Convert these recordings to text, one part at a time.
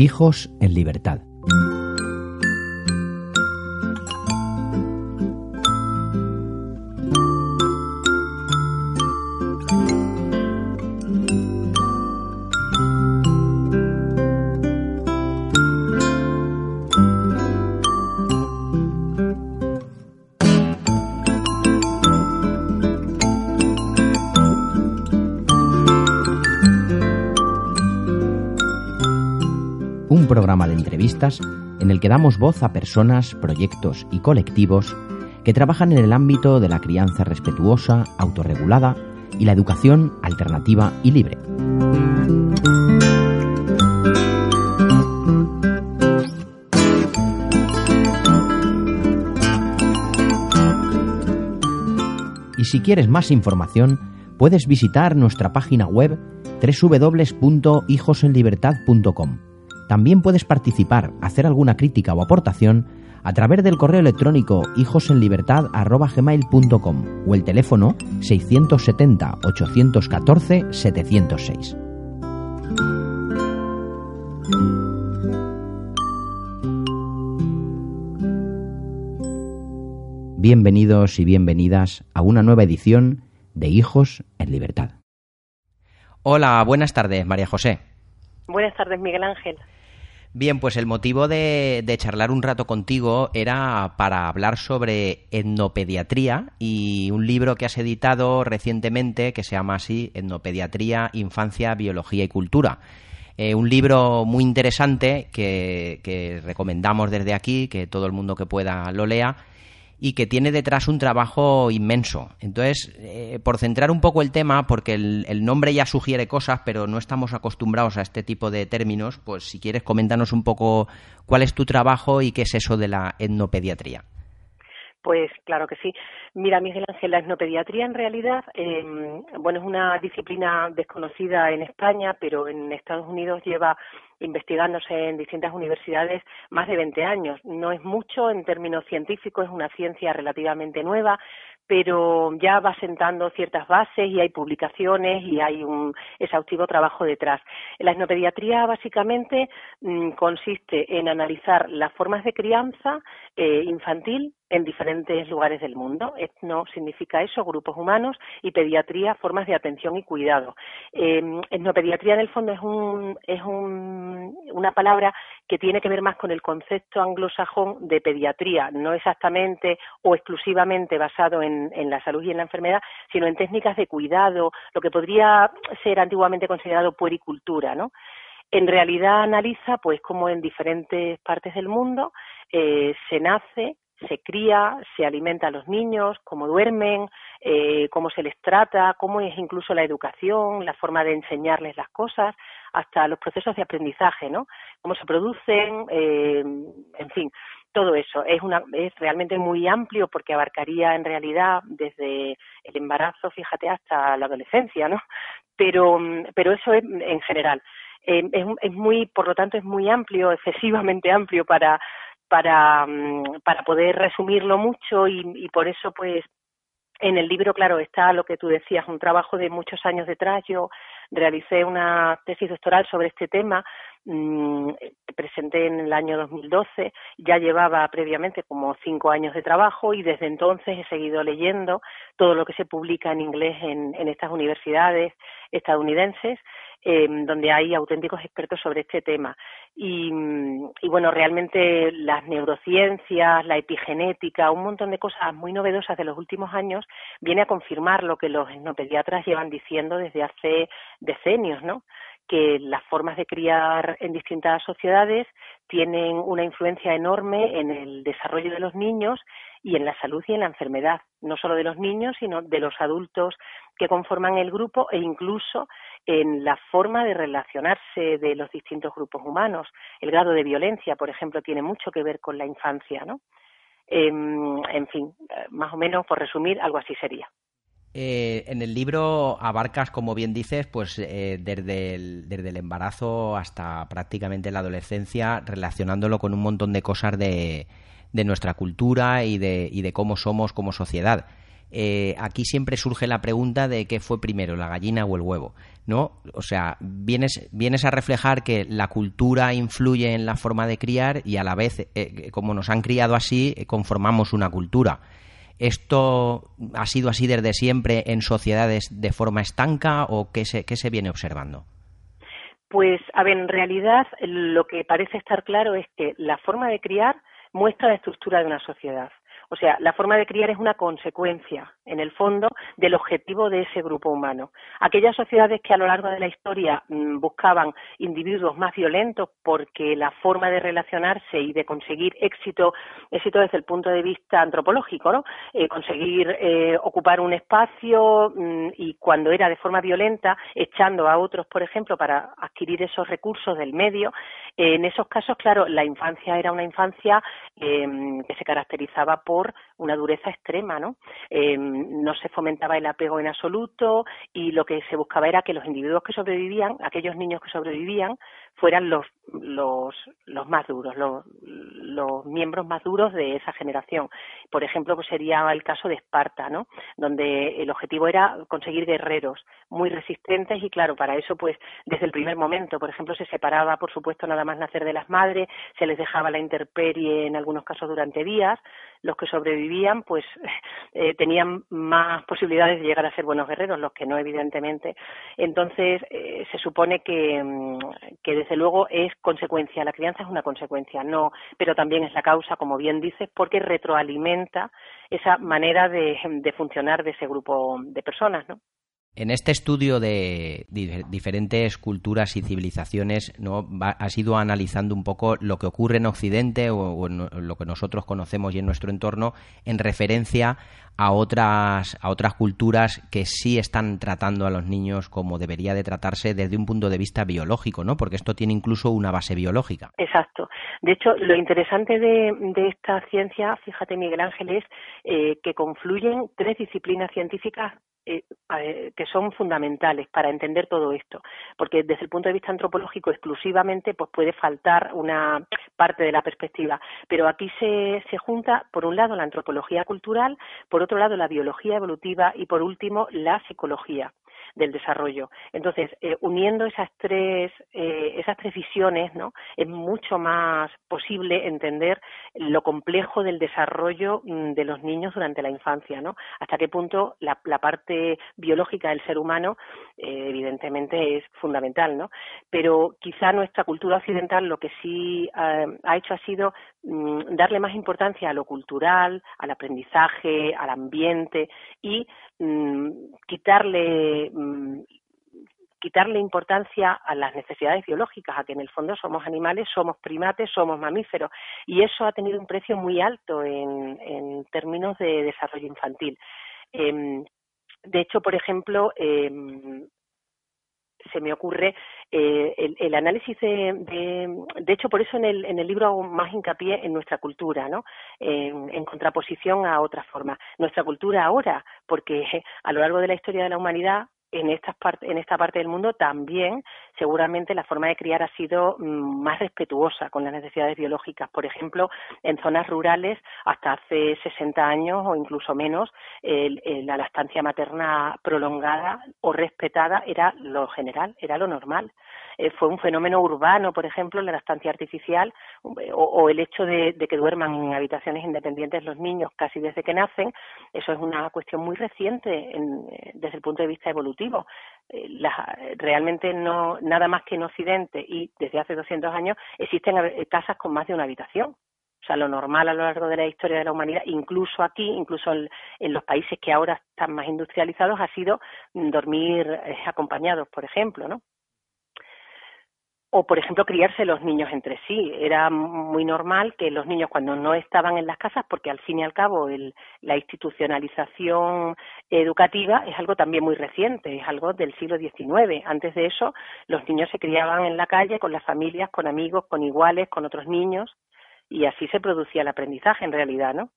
Hijos en libertad. En el que damos voz a personas, proyectos y colectivos que trabajan en el ámbito de la crianza respetuosa, autorregulada y la educación alternativa y libre. Y si quieres más información, puedes visitar nuestra página web www.hijosenlibertad.com. También puedes participar, hacer alguna crítica o aportación a través del correo electrónico hijosenlibertad.gmail.com o el teléfono 670-814-706. Bienvenidos y bienvenidas a una nueva edición de Hijos en Libertad. Hola, buenas tardes, María José. Buenas tardes, Miguel Ángel. Bien, pues el motivo de, de, charlar un rato contigo era para hablar sobre etnopediatría y un libro que has editado recientemente que se llama así, Etnopediatría, Infancia, Biología y Cultura. Eh, un libro muy interesante que, que recomendamos desde aquí, que todo el mundo que pueda lo lea y que tiene detrás un trabajo inmenso. Entonces, eh, por centrar un poco el tema, porque el, el, nombre ya sugiere cosas, pero no estamos acostumbrados a este tipo de términos, pues si quieres coméntanos un poco cuál es tu trabajo y qué es eso de la etnopediatría. Pues claro que sí. Mira, Miguel Ángel, la etnopediatría en realidad, eh, bueno, es una disciplina desconocida en España, pero en Estados Unidos lleva investigándose en distintas universidades más de 20 años. No es mucho en términos científicos, es una ciencia relativamente nueva, pero ya va sentando ciertas bases y hay publicaciones y hay un exhaustivo trabajo detrás. La etnopediatría básicamente mmm, consiste en analizar las formas de crianza eh, infantil en diferentes lugares del mundo. Etno significa eso, grupos humanos, y pediatría, formas de atención y cuidado. Eh, etnopediatría en el fondo es, un, es un, una palabra que tiene que ver más con el concepto anglosajón de pediatría, no exactamente o exclusivamente basado en, la salud y en la enfermedad, sino en técnicas de cuidado, lo que podría ser antiguamente considerado puericultura, ¿no? En realidad analiza, pues, cómo en diferentes partes del mundo eh, se nace, se cría, se alimenta a los niños, cómo duermen, eh, cómo se les trata, cómo es incluso la educación, la forma de enseñarles las cosas, hasta los procesos de aprendizaje, ¿no? Cómo se producen, eh, en fin, todo eso. Es, una, es realmente muy amplio porque abarcaría en realidad desde el embarazo, fíjate, hasta la adolescencia, ¿no? Pero, pero eso es en general. Eh, es, es muy, por lo tanto, es muy amplio, excesivamente amplio para para, para poder resumirlo mucho y, y por eso pues en el libro, claro, está lo que tú decías, un trabajo de muchos años detrás. Yo realicé una tesis doctoral sobre este tema, mmm, presenté en el año 2012, ya llevaba previamente como cinco años de trabajo y desde entonces he seguido leyendo todo lo que se publica en inglés en, estas universidades estadounidenses eh, donde hay auténticos expertos sobre este tema. Y, y, bueno, realmente las neurociencias, la epigenética, un montón de cosas muy novedosas de los últimos años viene a confirmar lo que los etnopediatras llevan diciendo desde hace decenios, ¿no? Que las formas de criar en distintas sociedades tienen una influencia enorme en el desarrollo de los niños y en la salud y en la enfermedad, no solo de los niños, sino de los adultos que conforman el grupo e incluso en la forma de relacionarse de los distintos grupos humanos. El grado de violencia, por ejemplo, tiene mucho que ver con la infancia, ¿no? Em, en fin, más o menos, por resumir, algo así sería. Eh, en el libro abarcas, como bien dices, pues eh, desde, el, embarazo hasta prácticamente la adolescencia, relacionándolo con un montón de cosas de, de nuestra cultura y de, y de cómo somos como sociedad. Eh, aquí siempre surge la pregunta de qué fue primero, la gallina o el huevo, ¿no? O sea, vienes, vienes a reflejar que la cultura influye en la forma de criar y a la vez, como nos han criado así, conformamos una cultura. ¿Esto ha sido así desde siempre en sociedades de forma estanca o qué se, qué se viene observando? Pues, a ver, en realidad lo que parece estar claro es que la forma de criar muestra la estructura de una sociedad. O sea, la forma de criar es una consecuencia, en el fondo, del objetivo de ese grupo humano. Aquellas sociedades que a lo largo de la historia mm, buscaban individuos más violentos porque la forma de relacionarse y de conseguir éxito, éxito desde el punto de vista antropológico, ¿no? Eh, conseguir eh, ocupar un espacio mm, y cuando era de forma violenta, echando a otros, por ejemplo, para adquirir esos recursos del medio, eh, en esos casos, claro, la infancia era una infancia que se caracterizaba por una dureza extrema, ¿no? No se fomentaba el apego en absoluto y lo que se buscaba era que los individuos que sobrevivían, aquellos niños que sobrevivían, fueran los, los, más duros, los, los miembros más duros de esa generación. Por ejemplo, pues sería el caso de Esparta, ¿no? Donde el objetivo era conseguir guerreros muy resistentes y claro, para eso pues desde el primer momento, por ejemplo, se separaba, por supuesto, nada más nacer de las madres, se les dejaba la intemperie en algunos casos durante días, los que sobrevivían pues eh, tenían más posibilidades de llegar a ser buenos guerreros, los que no, evidentemente. Entonces, eh, se supone que, mm, que desde luego es consecuencia, la crianza es una consecuencia, no, pero también es la causa, como bien dices, porque retroalimenta esa manera de, de funcionar de ese grupo de personas, ¿no? En este estudio de diferentes culturas y civilizaciones, ¿no? has ido analizando un poco lo que ocurre en Occidente o, en lo que nosotros conocemos y en nuestro entorno en referencia a otras, a otras culturas que sí están tratando a los niños como debería de tratarse desde un punto de vista biológico, ¿no? Porque esto tiene incluso una base biológica. Exacto. De hecho, lo interesante de, esta ciencia, fíjate Miguel Ángel, es eh, que confluyen tres disciplinas científicas eh, que son fundamentales para entender todo esto, porque desde el punto de vista antropológico exclusivamente pues puede faltar una parte de la perspectiva, pero aquí se, se junta por un lado la antropología cultural, por otro lado la biología evolutiva y por último la psicología del desarrollo. Entonces, eh, uniendo esas tres, eh, esas tres visiones, ¿no? Es mucho más posible entender lo complejo del desarrollo mm, de los niños durante la infancia, ¿no? Hasta qué punto la, parte biológica del ser humano, eh, evidentemente, es fundamental, ¿no? Pero quizá nuestra cultura occidental lo que sí ha hecho ha sido mm, darle más importancia a lo cultural, al aprendizaje, al ambiente y mm, quitarle Mm, quitarle importancia a las necesidades biológicas, a que en el fondo somos animales, somos primates, somos mamíferos, y eso ha tenido un precio muy alto en, términos de desarrollo infantil. Em, de hecho, por ejemplo, em, se me ocurre eh, el, análisis de, de, hecho por eso en el, en el libro hago más hincapié en nuestra cultura no en, en, contraposición a otras formas nuestra cultura ahora porque a lo largo de la historia de la humanidad en, esta parte, en esta parte del mundo también seguramente la forma de criar ha sido mm, más respetuosa con las necesidades biológicas. Por ejemplo, en zonas rurales hasta hace 60 años o incluso menos, la lactancia materna prolongada o respetada era lo general, era lo normal. Eh, fue un fenómeno urbano, por ejemplo, la lactancia artificial o, el hecho de, que duerman en habitaciones independientes los niños casi desde que nacen. Eso es una cuestión muy reciente eh, desde el punto de vista evolutivo. Eh, realmente no nada más que en Occidente y desde hace 200 años existen casas con más de una habitación. O sea, lo normal a lo largo de la historia de la humanidad, incluso aquí, incluso en, los países que ahora están más industrializados, ha sido dormir acompañados, por ejemplo, ¿no? O por ejemplo criarse los niños entre sí. Era muy normal que los niños cuando no estaban en las casas, porque al fin y al cabo el, la institucionalización educativa es algo también muy reciente, es algo del siglo XIX. Antes de eso los niños se criaban en la calle con las familias, con amigos, con iguales, con otros niños y así se producía el aprendizaje en realidad, ¿no?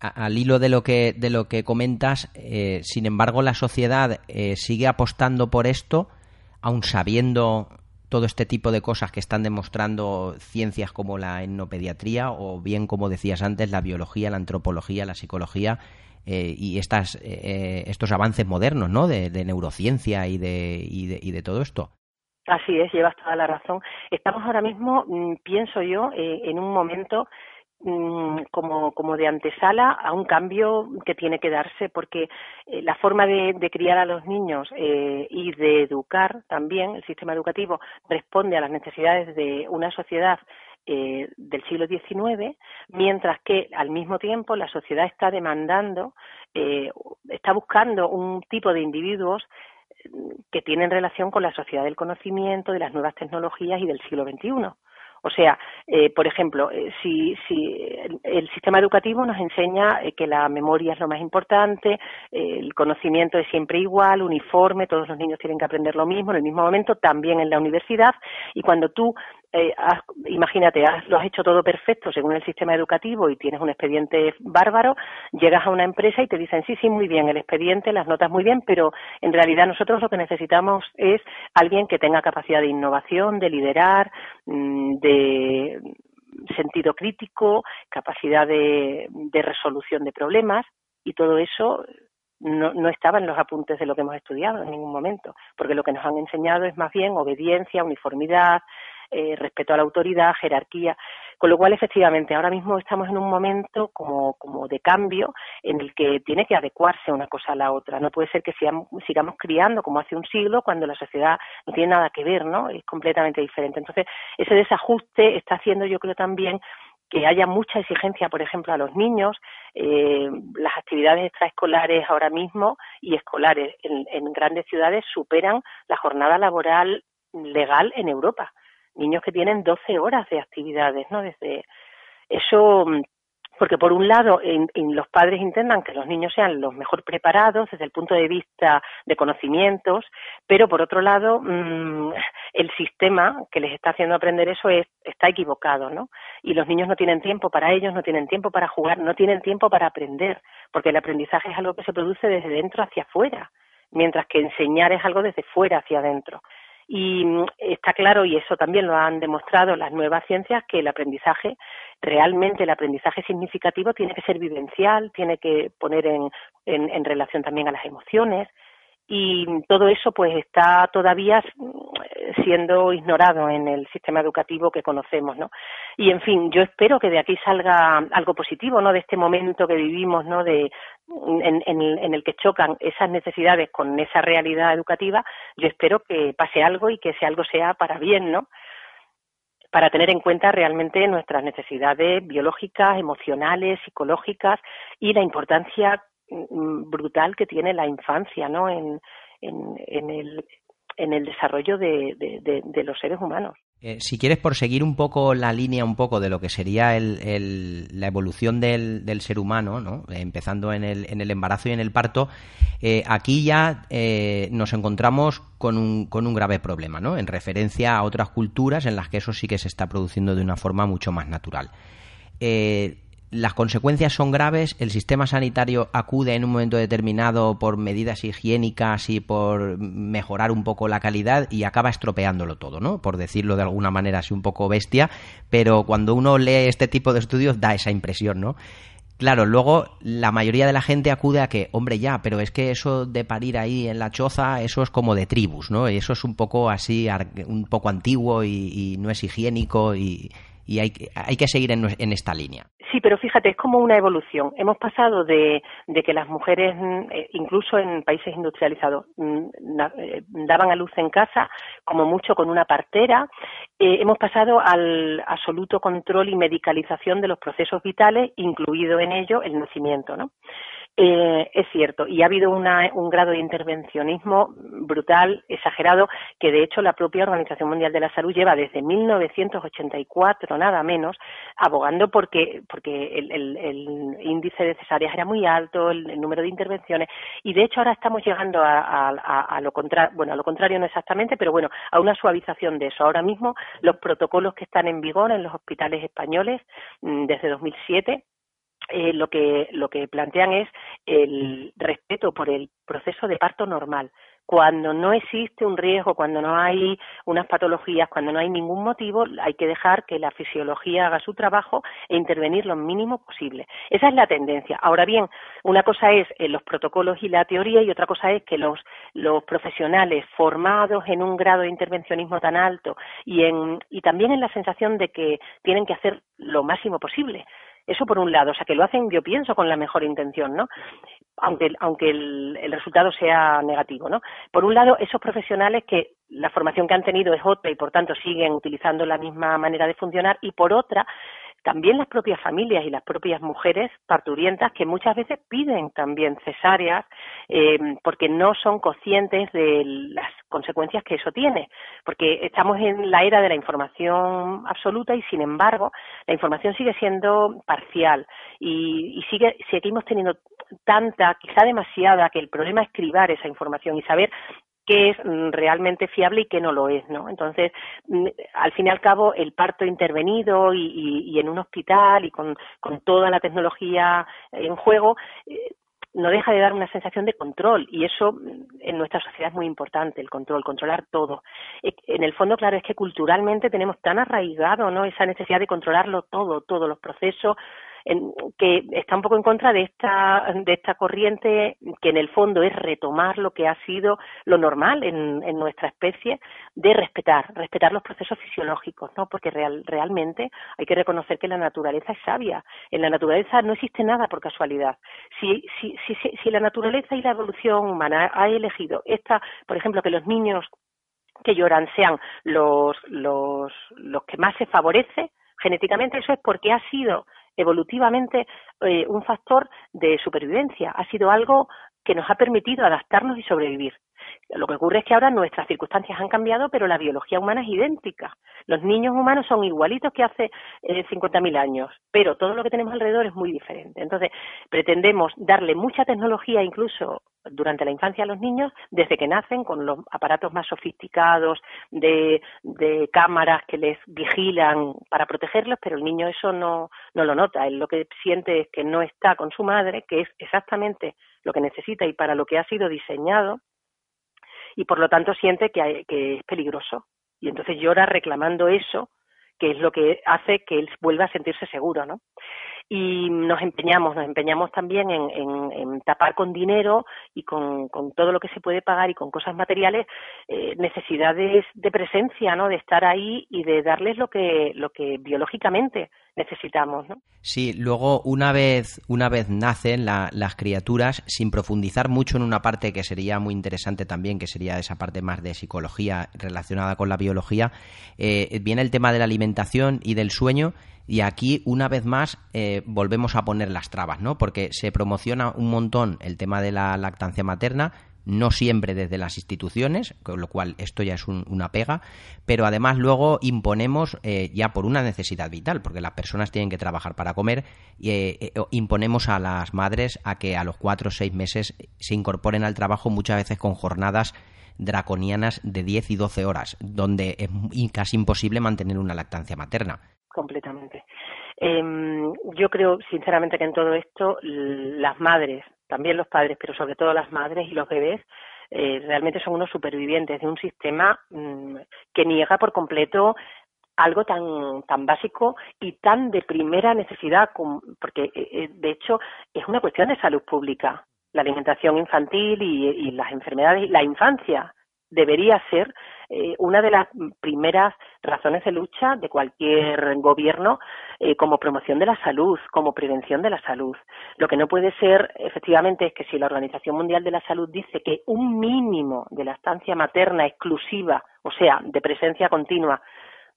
al hilo de lo que de lo que comentas, eh, sin embargo, la sociedad eh, sigue apostando por esto, aun sabiendo todo este tipo de cosas que están demostrando ciencias como la etnopediatría o bien, como decías antes, la biología, la antropología, la psicología eh, y estas, eh, estos avances modernos ¿no? de, neurociencia y de, y de, todo esto. Así es, llevas toda la razón. Estamos ahora mismo, mm, pienso yo, eh, en un momento como, como de antesala a un cambio que tiene que darse porque eh, la forma de, criar a los niños eh, y de educar también el sistema educativo responde a las necesidades de una sociedad eh, del siglo XIX, mientras que al mismo tiempo la sociedad está demandando, está buscando un tipo de individuos que tienen relación con la sociedad del conocimiento, de las nuevas tecnologías y del siglo XXI. O sea, eh, por ejemplo, eh, si, si el, sistema educativo nos enseña eh, que la memoria es lo más importante, el conocimiento es siempre igual, uniforme, todos los niños tienen que aprender lo mismo en el mismo momento, también en la universidad, y cuando tú eh, imagínate, lo has hecho todo perfecto según el sistema educativo y tienes un expediente bárbaro, llegas a una empresa y te dicen, sí, sí, muy bien, el expediente, las notas muy bien, pero en realidad nosotros lo que necesitamos es alguien que tenga capacidad de innovación, de liderar, mm, de sentido crítico, capacidad de, resolución de problemas y todo eso no, no, estaba en los apuntes de lo que hemos estudiado en ningún momento, porque lo que nos han enseñado es más bien obediencia, uniformidad, eh, respeto a la autoridad, jerarquía, con lo cual efectivamente ahora mismo estamos en un momento como, como de cambio en el que tiene que adecuarse una cosa a la otra. No puede ser que sigamos, criando como hace un siglo cuando la sociedad no tiene nada que ver, ¿no? Es completamente diferente. Entonces, ese desajuste está haciendo yo creo también que haya mucha exigencia, por ejemplo, a los niños. Eh, las actividades extraescolares ahora mismo y escolares en, en, grandes ciudades superan la jornada laboral legal en Europa niños que tienen 12 horas de actividades, ¿no? Desde eso, porque por un lado en, los padres intentan que los niños sean los mejor preparados desde el punto de vista de conocimientos, pero por otro lado mm, el sistema que les está haciendo aprender eso es, está equivocado, ¿no? Y los niños no tienen tiempo para ellos, no tienen tiempo para jugar, no tienen tiempo para aprender, porque el aprendizaje es algo que se produce desde dentro hacia afuera, mientras que enseñar es algo desde fuera hacia adentro. Y mm, está claro, y eso también lo han demostrado las nuevas ciencias, que el aprendizaje, realmente el aprendizaje significativo tiene que ser vivencial, tiene que poner en, en relación también a las emociones, y todo eso pues está todavía siendo ignorado en el sistema educativo que conocemos, ¿no? Y en fin, yo espero que de aquí salga algo positivo, ¿no? De este momento que vivimos, ¿no? De en, el que chocan esas necesidades con esa realidad educativa, yo espero que pase algo y que ese algo sea para bien, ¿no? para tener en cuenta realmente nuestras necesidades biológicas, emocionales, psicológicas y la importancia Mm, brutal que tiene la infancia ¿no? en, en, el, el desarrollo de, de, los seres humanos. Eh, si quieres, por seguir un poco la línea un poco de lo que sería la evolución del, ser humano, ¿no? empezando en el, embarazo y en el parto, eh, aquí ya eh, nos encontramos con un, con un grave problema, ¿no? en referencia a otras culturas en las que eso sí que se está produciendo de una forma mucho más natural las consecuencias son graves, el sistema sanitario acude en un momento determinado por medidas higiénicas y por mejorar un poco la calidad y acaba estropeándolo todo, ¿no? Por decirlo de alguna manera así un poco bestia, pero cuando uno lee este tipo de estudios da esa impresión, ¿no? Claro, luego la mayoría de la gente acude a que, hombre, ya, pero es que eso de parir ahí en la choza, eso es como de tribus, ¿no? Y eso es un poco así, un poco antiguo y, no es higiénico y, y hay, hay que seguir en, esta línea. Sí, pero fíjate, es como una evolución. Hemos pasado de, de que las mujeres, mm, eh, incluso en países industrializados, mm, eh, daban a luz en casa, como mucho con una partera. Eh, hemos pasado al absoluto control y medicalización de los procesos vitales, incluido en ello el nacimiento, ¿no? Eh, es cierto, y ha habido un grado de intervencionismo brutal, exagerado, que de hecho la propia Organización Mundial de la Salud lleva desde 1984, nada menos, abogando porque, porque el, índice de cesáreas era muy alto, el, número de intervenciones, y de hecho ahora estamos llegando a, lo contrario, bueno, a lo contrario no exactamente, pero bueno, a una suavización de eso. Ahora mismo los protocolos que están en vigor en los hospitales españoles mm, desde 2007 eh, lo que lo que plantean es el respeto por el proceso de parto normal cuando no existe un riesgo, cuando no hay unas patologías, cuando no hay ningún motivo, hay que dejar que la fisiología haga su trabajo e intervenir lo mínimo posible. Esa es la tendencia. Ahora bien, una cosa es eh, los protocolos y la teoría y otra cosa es que los, los profesionales formados en un grado de intervencionismo tan alto y, en, y también en la sensación de que tienen que hacer lo máximo posible eso por un lado, o sea, que lo hacen, yo pienso, con la mejor intención, ¿no? Aunque, aunque el, resultado sea negativo, ¿no? Por un lado, esos profesionales que la formación que han tenido es otra y por tanto siguen utilizando la misma manera de funcionar y por otra, también las propias familias y las propias mujeres parturientas que muchas veces piden también cesáreas eh, porque no son conscientes de las consecuencias que eso tiene, porque estamos en la era de la información absoluta y sin embargo la información sigue siendo parcial. Y, y sigue seguimos teniendo tanta, quizá demasiada, que el problema es cribar esa información y saber qué es mm, realmente fiable y qué no lo es, ¿no? Entonces, mm, al fin y al cabo, el parto intervenido y, en un hospital y con, toda la tecnología en juego, eh, no deja de dar una sensación de control y eso mm, en nuestra sociedad es muy importante, el control, controlar todo. Eh, en el fondo, claro, es que culturalmente tenemos tan arraigado, ¿no? Esa necesidad de controlarlo todo, todos los procesos, que está un poco en contra de esta, de esta corriente que en el fondo es retomar lo que ha sido lo normal en, en nuestra especie de respetar, respetar los procesos fisiológicos, ¿no? Porque real, realmente hay que reconocer que la naturaleza es sabia. En la naturaleza no existe nada por casualidad. Si, si, si, si la naturaleza y la evolución humana ha elegido esta, por ejemplo, que los niños que lloran sean los, los, los que más se favorece genéticamente, eso es porque ha sido evolutivamente eh, un factor de supervivencia, ha sido algo que nos ha permitido adaptarnos y sobrevivir. Lo que ocurre es que ahora nuestras circunstancias han cambiado, pero la biología humana es idéntica. Los niños humanos son igualitos que hace eh, 50.000 años, pero todo lo que tenemos alrededor es muy diferente. Entonces, pretendemos darle mucha tecnología incluso durante la infancia a los niños desde que nacen con los aparatos más sofisticados de, de cámaras que les vigilan para protegerlos, pero el niño eso no, no lo nota. Él lo que siente es que no está con su madre, que es exactamente lo que necesita y para lo que ha sido diseñado, y por lo tanto siente que, es peligroso. Y entonces llora reclamando eso, que es lo que hace que él vuelva a sentirse seguro, ¿no? Y nos empeñamos, nos empeñamos también en, tapar con dinero y con, todo lo que se puede pagar y con cosas materiales eh, necesidades de presencia, ¿no? De estar ahí y de darles lo que, lo que biológicamente necesitamos, ¿no? Sí, luego una vez, una vez nacen las criaturas, sin profundizar mucho en una parte que sería muy interesante también, que sería esa parte más de psicología relacionada con la biología, eh, viene el tema de la alimentación y del sueño y aquí, una vez más, eh, volvemos a poner las trabas, ¿no? Porque se promociona un montón el tema de la lactancia materna, no siempre desde las instituciones, con lo cual esto ya es una pega, pero además luego imponemos eh, ya por una necesidad vital, porque las personas tienen que trabajar para comer, y eh, imponemos a las madres a que a los cuatro o seis meses se incorporen al trabajo muchas veces con jornadas draconianas de 10 y 12 horas, donde es casi imposible mantener una lactancia materna completamente. Em, yo creo, sinceramente, que en todo esto las madres, también los padres, pero sobre todo las madres y los bebés, eh, realmente son unos supervivientes de un sistema mm, que niega por completo algo tan tan básico y tan de primera necesidad porque eh, eh, de hecho es una cuestión de salud pública la alimentación infantil y, y las enfermedades la infancia debería ser eh, una de las primeras razones de lucha de cualquier gobierno eh, como promoción de la salud, como prevención de la salud. Lo que no puede ser, efectivamente, es que si la Organización Mundial de la Salud dice que un mínimo de la estancia materna exclusiva, o sea, de presencia continua,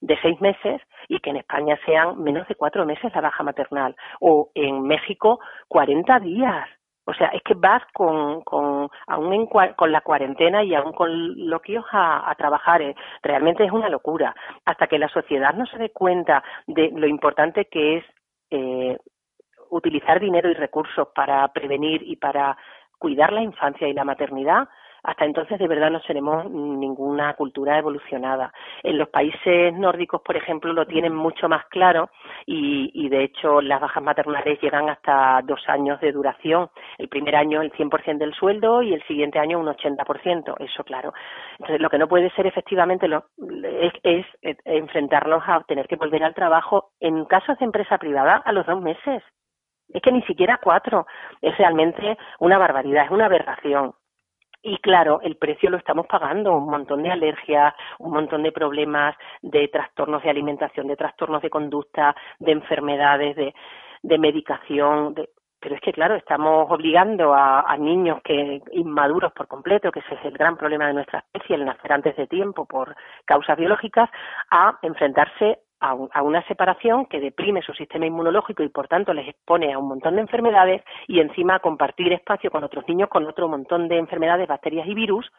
de seis meses y que en España sean menos de cuatro meses la baja maternal o en México cuarenta días O sea, es que vas con, con, aún con la cuarentena y aún con loquios a, a trabajar. Eh, realmente es una locura. Hasta que la sociedad no se dé cuenta de lo importante que es eh, utilizar dinero y recursos para prevenir y para cuidar la infancia y la maternidad, hasta entonces de verdad no seremos ninguna cultura evolucionada. En los países nórdicos, por ejemplo, lo tienen mucho más claro y, de hecho las bajas maternales llegan hasta dos años de duración. El primer año el 100% del sueldo y el siguiente año un 80%, eso claro. Entonces lo que no puede ser efectivamente es, es enfrentarnos a tener que volver al trabajo en casos de empresa privada a los dos meses. Es que ni siquiera cuatro. Es realmente una barbaridad, es una aberración. Y claro, el precio lo estamos pagando, un montón de alergias, un montón de problemas de trastornos de alimentación, de trastornos de conducta, de enfermedades, de, medicación, de, pero es que claro estamos obligando a, a, niños que inmaduros por completo que ese es el gran problema de nuestra especie el nacer antes de tiempo por causas biológicas a enfrentarse a, una separación que deprime su sistema inmunológico y por tanto les expone a un montón de enfermedades y encima a compartir espacio con otros niños con otro montón de enfermedades, bacterias y virus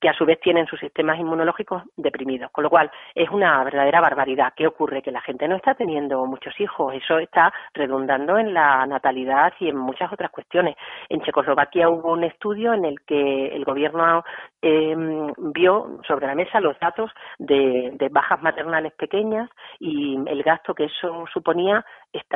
que a su vez tienen sus sistemas inmunológicos deprimidos. Con lo cual, es una verdadera barbaridad. ¿Qué ocurre? Que la gente no está teniendo muchos hijos. Eso está redundando en la natalidad y en muchas otras cuestiones. En Checoslovaquia hubo un estudio en el que el gobierno eh, vio sobre la mesa los datos de, de, bajas maternales pequeñas y el gasto que eso suponía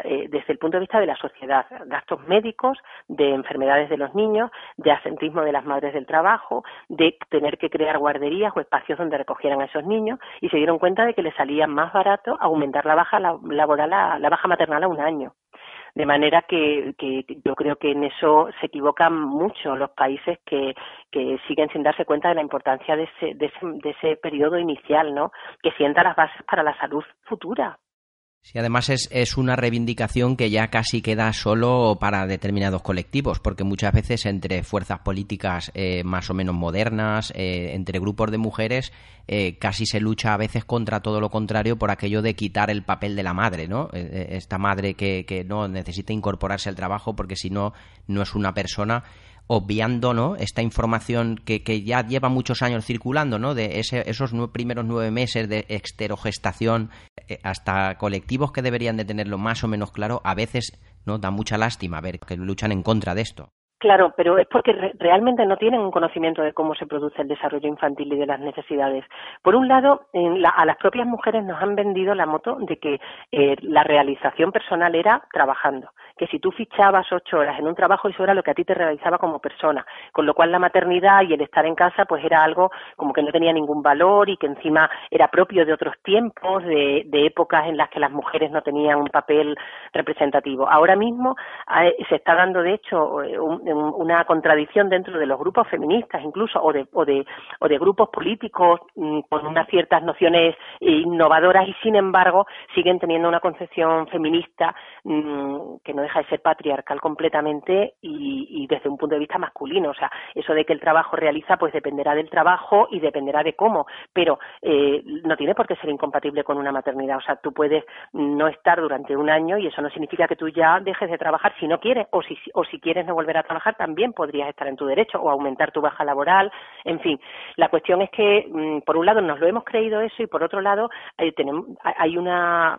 eh, desde el punto de vista de la sociedad. Gastos médicos, de enfermedades de los niños, de asentismo de las madres del trabajo, de tener que crear guarderías o espacios donde recogieran a esos niños y se dieron cuenta de que les salía más barato aumentar la baja laboral, la baja maternal a un año. De manera que, que, yo creo que en eso se equivocan mucho los países que, que siguen sin darse cuenta de la importancia de ese, de ese, de ese periodo inicial, ¿no? Que sienta las bases para la salud futura. Sí, además es, es, una reivindicación que ya casi queda solo para determinados colectivos, porque muchas veces entre fuerzas políticas eh, más o menos modernas, eh, entre grupos de mujeres, eh, casi se lucha a veces contra todo lo contrario por aquello de quitar el papel de la madre, ¿no? esta madre que, que no necesita incorporarse al trabajo porque si no, no es una persona obviando ¿no? esta información que, que, ya lleva muchos años circulando, ¿no? de ese, esos primeros nueve meses de exterogestación eh, hasta colectivos que deberían de tenerlo más o menos claro, a veces no da mucha lástima ver que luchan en contra de esto. Claro, pero es porque realmente no tienen un conocimiento de cómo se produce el desarrollo infantil y de las necesidades. Por un lado, a las propias mujeres nos han vendido la moto de que eh, la realización personal era trabajando, que si tú fichabas ocho horas en un trabajo eso era lo que a ti te realizaba como persona, con lo cual la maternidad y el estar en casa pues era algo como que no tenía ningún valor y que encima era propio de otros tiempos, de, épocas en las que las mujeres no tenían un papel representativo. Ahora mismo se está dando de hecho eh, un, una contradicción dentro de los grupos feministas incluso o de, o de, o de grupos políticos mm, con unas ciertas nociones innovadoras y sin embargo siguen teniendo una concepción feminista mm, que no deja de ser patriarcal completamente y, desde un punto de vista masculino. O sea, eso de que el trabajo realiza pues dependerá del trabajo y dependerá de cómo, pero eh, no tiene por qué ser incompatible con una maternidad. O sea, tú puedes no estar durante un año y eso no significa que tú ya dejes de trabajar si no quieres o si, o si quieres no volver a trabajar también podrías estar en tu derecho o aumentar tu baja laboral, en fin. La cuestión es que, mm, por un lado, nos lo hemos creído eso y por otro lado, hay, tenemos, hay una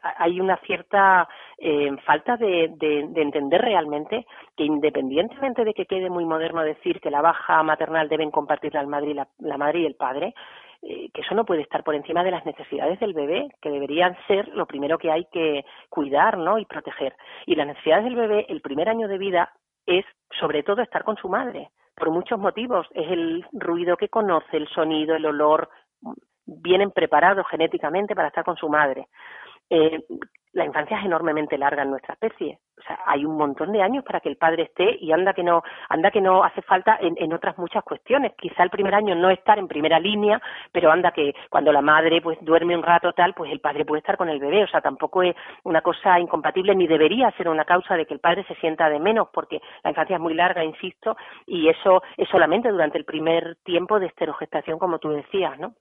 hay una cierta eh, falta de, entender realmente que independientemente de que quede muy moderno decir que la baja maternal deben compartir la madre y, la, madre y el padre, eh, que eso no puede estar por encima de las necesidades del bebé, que deberían ser lo primero que hay que cuidar ¿no? y proteger. Y las necesidades del bebé, el primer año de vida, es sobre todo estar con su madre, por muchos motivos. Es el ruido que conoce, el sonido, el olor, vienen preparados genéticamente para estar con su madre. Eh, la infancia es enormemente larga en nuestra especie. O sea, hay un montón de años para que el padre esté y anda que no, anda que no hace falta en, en, otras muchas cuestiones. Quizá el primer año no estar en primera línea, pero anda que cuando la madre pues duerme un rato tal, pues el padre puede estar con el bebé. O sea, tampoco es una cosa incompatible ni debería ser una causa de que el padre se sienta de menos, porque la infancia es muy larga, insisto, y eso es solamente durante el primer tiempo de esterogestación, como tú decías, ¿no?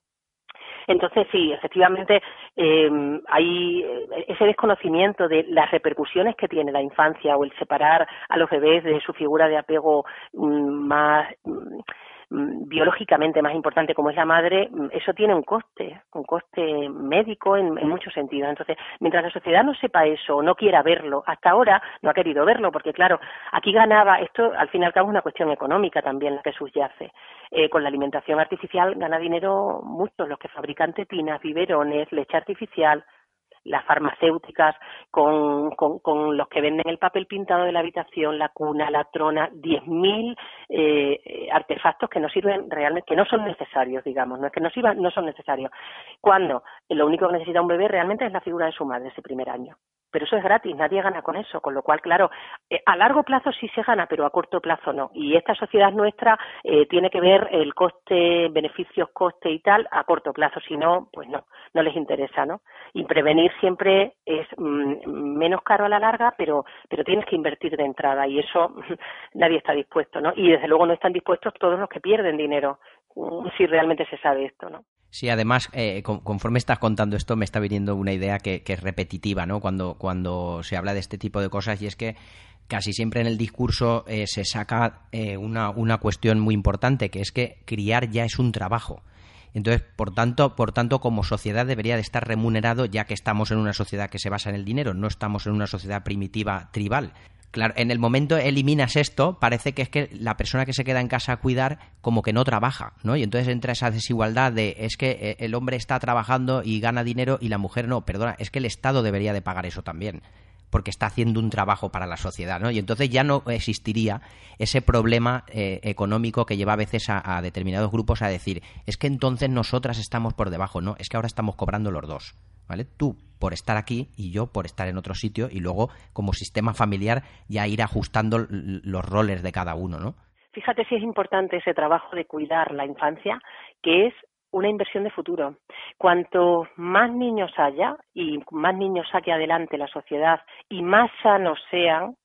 Entonces, sí, efectivamente, em, hay eh, ese desconocimiento de las repercusiones que tiene la infancia o el separar a los bebés de su figura de apego mm, más Mm, biológicamente más importante como es la madre, mm, eso tiene un coste, un coste médico en, muchos sentidos. Entonces, mientras la sociedad no sepa eso o no quiera verlo, hasta ahora no ha querido verlo, porque claro, aquí ganaba, esto al fin y al cabo es una cuestión económica también la que subyace. Eh, con la alimentación artificial gana dinero muchos, los que fabrican tetinas, biberones, leche artificial, las farmacéuticas, con, con, los que venden el papel pintado de la habitación, la cuna, la trona, 10.000 eh, artefactos que no sirven realmente, que no son necesarios, digamos, no es que no, sirvan, no son necesarios. Cuando lo único que necesita un bebé realmente es la figura de su madre ese primer año pero eso es gratis, nadie gana con eso, con lo cual, claro, eh, a largo plazo sí se gana, pero a corto plazo no. Y esta sociedad nuestra eh, tiene que ver el coste, beneficios, coste y tal a corto plazo, si no, pues no, no les interesa, ¿no? Y prevenir siempre es mm, menos caro a la larga, pero, pero tienes que invertir de entrada y eso nadie está dispuesto, ¿no? Y desde luego no están dispuestos todos los que pierden dinero, mm, si realmente se sabe esto, ¿no? Sí, además, eh, conforme estás contando esto, me está viniendo una idea que, es repetitiva, ¿no? Cuando, cuando se habla de este tipo de cosas y es que casi siempre en el discurso eh, se saca eh, una, una cuestión muy importante, que es que criar ya es un trabajo. Entonces, por tanto, por tanto, como sociedad debería de estar remunerado ya que estamos en una sociedad que se basa en el dinero, no estamos en una sociedad primitiva tribal. Claro, en el momento eliminas esto, parece que es que la persona que se queda en casa a cuidar como que no trabaja, ¿no? Y entonces entra esa desigualdad de es que eh, el hombre está trabajando y gana dinero y la mujer no, perdona, es que el Estado debería de pagar eso también porque está haciendo un trabajo para la sociedad, ¿no? Y entonces ya no existiría ese problema eh, económico que lleva a veces a, determinados grupos a decir, es que entonces nosotras estamos por debajo, no, es que ahora estamos cobrando los dos, ¿vale? Tú por estar aquí y yo por estar en otro sitio y luego como sistema familiar ya ir ajustando los roles de cada uno, ¿no? Fíjate si es importante ese trabajo de cuidar la infancia, que es una inversión de futuro. Cuanto más niños haya y más niños saque adelante la sociedad y más sanos sean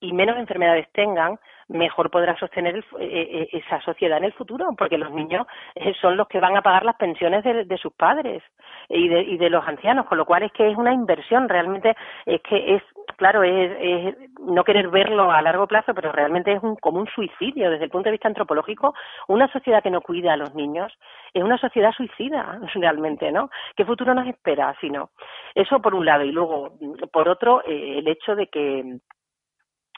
y menos enfermedades tengan, mejor podrá sostener eh, eh, esa sociedad en el futuro, porque los niños eh, son los que van a pagar las pensiones de, sus padres y de, y de, los ancianos, con lo cual es que es una inversión, realmente es que es, claro, es, no querer verlo a largo plazo, pero realmente es un, como un suicidio desde el punto de vista antropológico. Una sociedad que no cuida a los niños es una sociedad suicida, realmente, ¿no? ¿Qué futuro nos espera si no? Eso por un lado, y luego, por otro, el hecho de que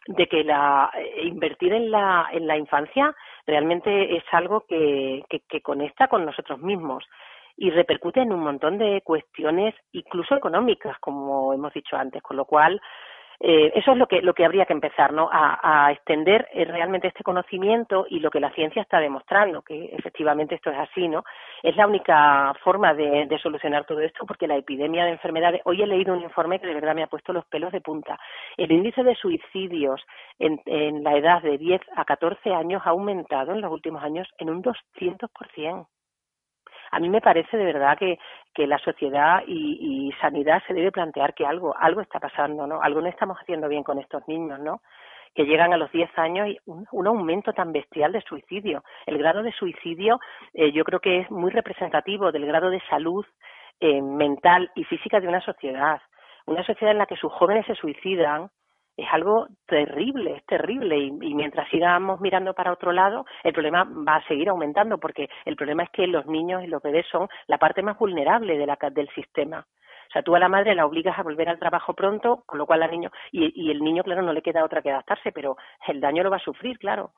de que la eh, invertir en la, en la infancia realmente es algo que, que, que conecta con nosotros mismos y repercute en un montón de cuestiones, incluso económicas, como hemos dicho antes, con lo cual eh, eso es lo que, lo que habría que empezar, ¿no? A, extender eh, realmente este conocimiento y lo que la ciencia está demostrando, que efectivamente esto es así, ¿no? Es la única forma de, solucionar todo esto porque la epidemia de enfermedades, hoy he leído un informe que de verdad me ha puesto los pelos de punta. El índice de suicidios en, en la edad de 10 a 14 años ha aumentado en los últimos años en un 200% a mí me parece de verdad que, la sociedad y, sanidad se debe plantear que algo, algo está pasando, ¿no? Algo no estamos haciendo bien con estos niños, ¿no? que llegan a los 10 años y un, aumento tan bestial de suicidio. El grado de suicidio eh, yo creo que es muy representativo del grado de salud eh, mental y física de una sociedad. Una sociedad en la que sus jóvenes se suicidan, es algo terrible, es terrible. Y, mientras sigamos mirando para otro lado, el problema va a seguir aumentando, porque el problema es que los niños y los bebés son la parte más vulnerable de la, del sistema. O sea, tú a la madre la obligas a volver al trabajo pronto, con lo cual la niño, y, y el niño, claro, no le queda otra que adaptarse, pero el daño lo va a sufrir, claro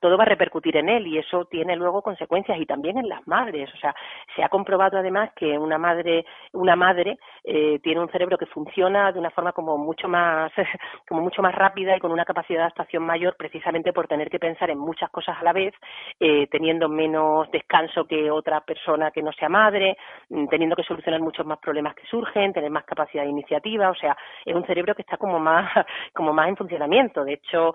todo va a repercutir en él y eso tiene luego consecuencias y también en las madres. O sea, se ha comprobado además que una madre, una madre eh, tiene un cerebro que funciona de una forma como mucho más, como mucho más rápida y con una capacidad de adaptación mayor, precisamente por tener que pensar en muchas cosas a la vez, eh, teniendo menos descanso que otra persona que no sea madre, mm, teniendo que solucionar muchos más problemas que surgen, tener más capacidad de iniciativa. O sea, es un cerebro que está como más, como más en funcionamiento. De hecho,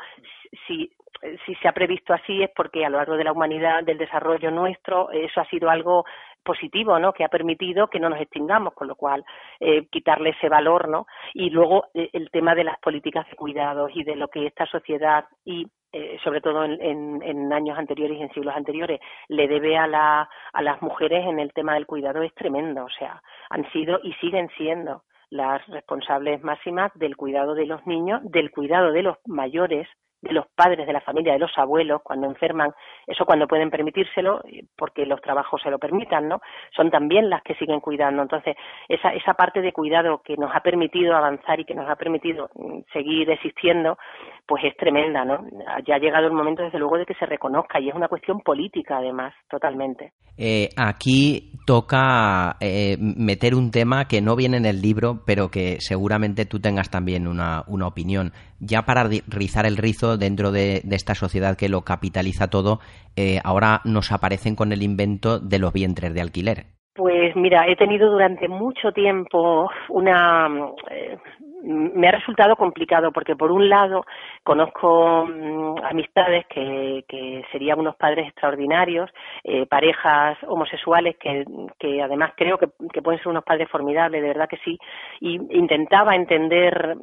si se ha previsto así es porque a lo largo de la humanidad, del desarrollo nuestro, eso ha sido algo positivo, ¿no? Que ha permitido que no nos extingamos, con lo cual eh, quitarle ese valor, ¿no? Y luego eh, el tema de las políticas de cuidados y de lo que esta sociedad y eh, sobre todo en, en, años anteriores y en siglos anteriores, le debe a, a las mujeres en el tema del cuidado es tremendo. O sea, han sido y siguen siendo las responsables máximas del cuidado de los niños, del cuidado de los mayores, de los padres de la familia, de los abuelos, cuando enferman, eso cuando pueden permitírselo, porque los trabajos se lo permitan, ¿no? Son también las que siguen cuidando. Entonces, esa, esa parte de cuidado que nos ha permitido avanzar y que nos ha permitido mm, seguir existiendo, pues es tremenda, ¿no? Ya ha llegado el momento, desde luego, de que se reconozca y es una cuestión política, además, totalmente. Eh, aquí toca eh, meter un tema que no viene en el libro, pero que seguramente tú tengas también una, una opinión. Ya para rizar el rizo dentro de, esta sociedad que lo capitaliza todo, eh, ahora nos aparecen con el invento de los vientres de alquiler. Pues mira, he tenido durante mucho tiempo una me ha resultado complicado porque por un lado conozco mm, amistades que, que, serían unos padres extraordinarios, eh, parejas homosexuales que, que además creo que, que, pueden ser unos padres formidables, de verdad que sí, y intentaba entender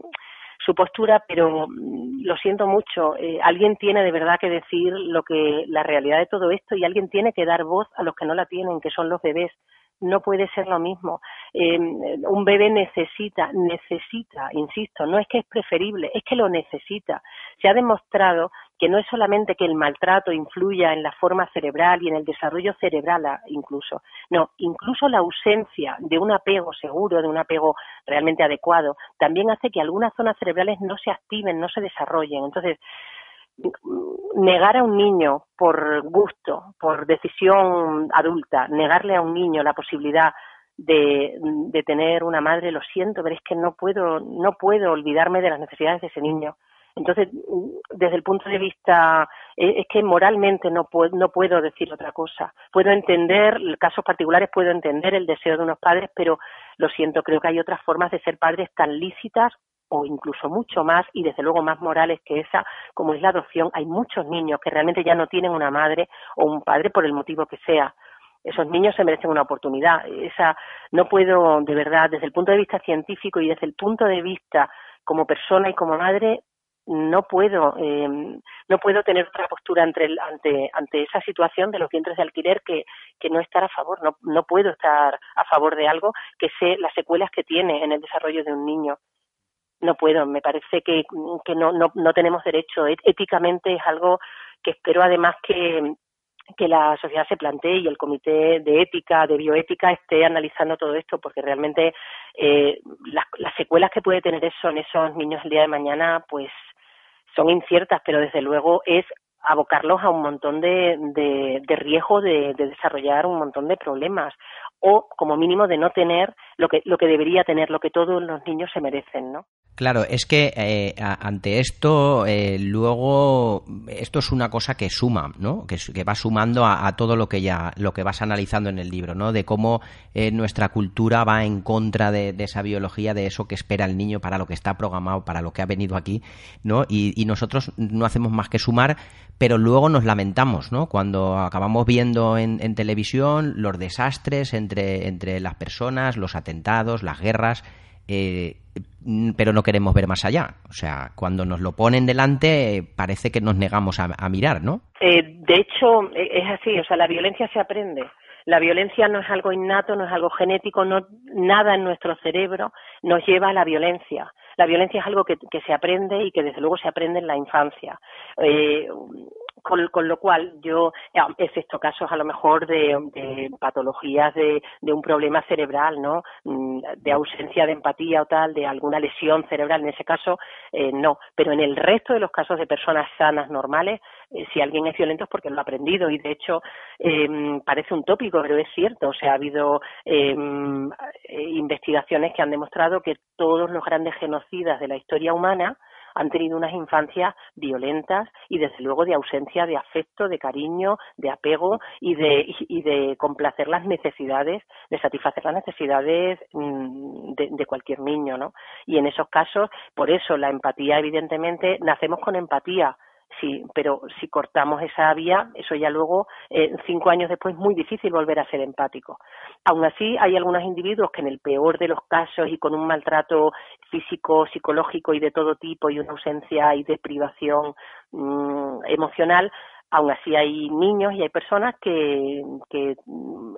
su postura, pero mm, lo siento mucho, eh, alguien tiene de verdad que decir lo que la realidad de todo esto y alguien tiene que dar voz a los que no la tienen, que son los bebés no puede ser lo mismo. Eh, un bebé necesita, necesita, insisto, no es que es preferible, es que lo necesita. Se ha demostrado que no es solamente que el maltrato influya en la forma cerebral y en el desarrollo cerebral incluso, no, incluso la ausencia de un apego seguro, de un apego realmente adecuado, también hace que algunas zonas cerebrales no se activen, no se desarrollen. Entonces, negar a un niño por gusto, por decisión adulta, negarle a un niño la posibilidad de, tener una madre, lo siento, pero es que no puedo, no puedo olvidarme de las necesidades de ese niño. Entonces, desde el punto de vista, e, es que moralmente no puedo, no puedo decir otra cosa. Puedo entender casos particulares, puedo entender el deseo de unos padres, pero lo siento, creo que hay otras formas de ser padres tan lícitas o incluso mucho más y desde luego más morales que esa, como es la adopción, hay muchos niños que realmente ya no tienen una madre o un padre por el motivo que sea. Esos niños se merecen una oportunidad. Esa no puedo, de verdad, desde el punto de vista científico y desde el punto de vista como persona y como madre, no puedo eh, no puedo tener otra postura ante, ante ante esa situación de los vientres de alquiler que, que no estar a favor no, no puedo estar a favor de algo que sé las secuelas que tiene en el desarrollo de un niño no puedo, me parece que, no, no, no tenemos derecho. Éticamente es algo que espero además que, que la sociedad se plantee y el comité de ética, de bioética, esté analizando todo esto, porque realmente eh, las, las secuelas que puede tener eso en esos niños el día de mañana, pues son inciertas, pero desde luego es abocarlos a un montón de, de, de riesgo de, de, desarrollar un montón de problemas o como mínimo de no tener lo que lo que debería tener lo que todos los niños se merecen no Claro, es que eh, ante esto, eh, luego, esto es una cosa que suma, ¿no? Que, va sumando a, todo lo que ya, lo que vas analizando en el libro, ¿no? De cómo eh, nuestra cultura va en contra de, esa biología, de eso que espera el niño para lo que está programado, para lo que ha venido aquí, ¿no? Y, y nosotros no hacemos más que sumar, pero luego nos lamentamos, ¿no? Cuando acabamos viendo en, en televisión los desastres entre, entre las personas, los atentados, las guerras, eh, pero no queremos ver más allá. O sea, cuando nos lo ponen delante parece que nos negamos a, mirar, ¿no? Eh, de hecho, e, es así, o sea, la violencia se aprende. La violencia no es algo innato, no es algo genético, no, nada en nuestro cerebro nos lleva a la violencia. La violencia es algo que, que se aprende y que desde luego se aprende en la infancia. Eh, con, lo cual yo, excepto casos a lo mejor de, patologías de, un problema cerebral, ¿no? Mm, de ausencia de empatía o tal, de alguna lesión cerebral, en ese caso, eh, no. Pero en el resto de los casos de personas sanas, normales, eh, si alguien es violento es porque lo ha aprendido y de hecho em, parece un tópico, pero es cierto. O sea, ha habido em, eh, investigaciones que han demostrado que todos los grandes genocidas de la historia humana han tenido unas infancias violentas y desde luego de ausencia de afecto, de cariño, de apego y de, y de complacer las necesidades, de satisfacer las necesidades mm, de, de cualquier niño, ¿no? Y en esos casos, por eso la empatía, evidentemente, nacemos con empatía, sí, pero si cortamos esa vía, eso ya luego, eh, cinco años después, es muy difícil volver a ser empático. Aún así, hay algunos individuos que en el peor de los casos y con un maltrato físico, psicológico y de todo tipo y una ausencia y deprivación mm, emocional, aún así hay niños y hay personas que,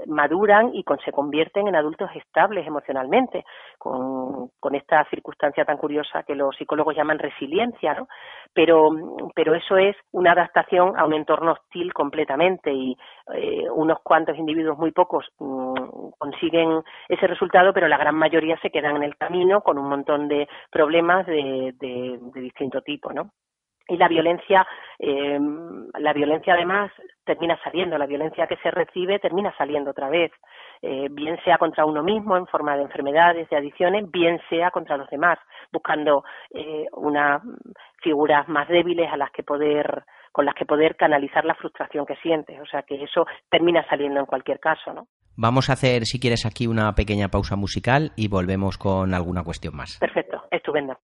maduran y se convierten en adultos estables emocionalmente, con, con, esta circunstancia tan curiosa que los psicólogos llaman resiliencia, ¿no? Pero, pero eso es una adaptación a un entorno hostil completamente y eh, unos cuantos individuos, muy pocos, mm, consiguen ese resultado, pero la gran mayoría se quedan en el camino con un montón de problemas de, de, de distinto tipo, ¿no? Y la violencia eh, la violencia además termina saliendo la violencia que se recibe termina saliendo otra vez eh, bien sea contra uno mismo en forma de enfermedades de adicciones bien sea contra los demás buscando eh, unas figuras más débiles a las que poder con las que poder canalizar la frustración que sientes o sea que eso termina saliendo en cualquier caso no Vamos a hacer, si quieres, aquí una pequeña pausa musical y volvemos con alguna cuestión más. Perfecto, estupendo.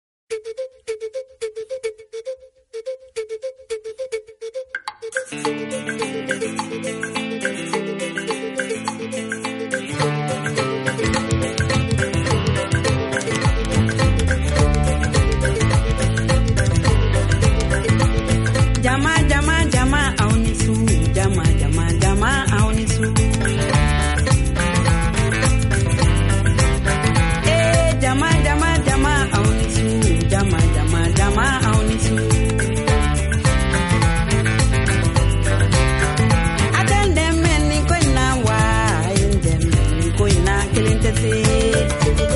Thank you.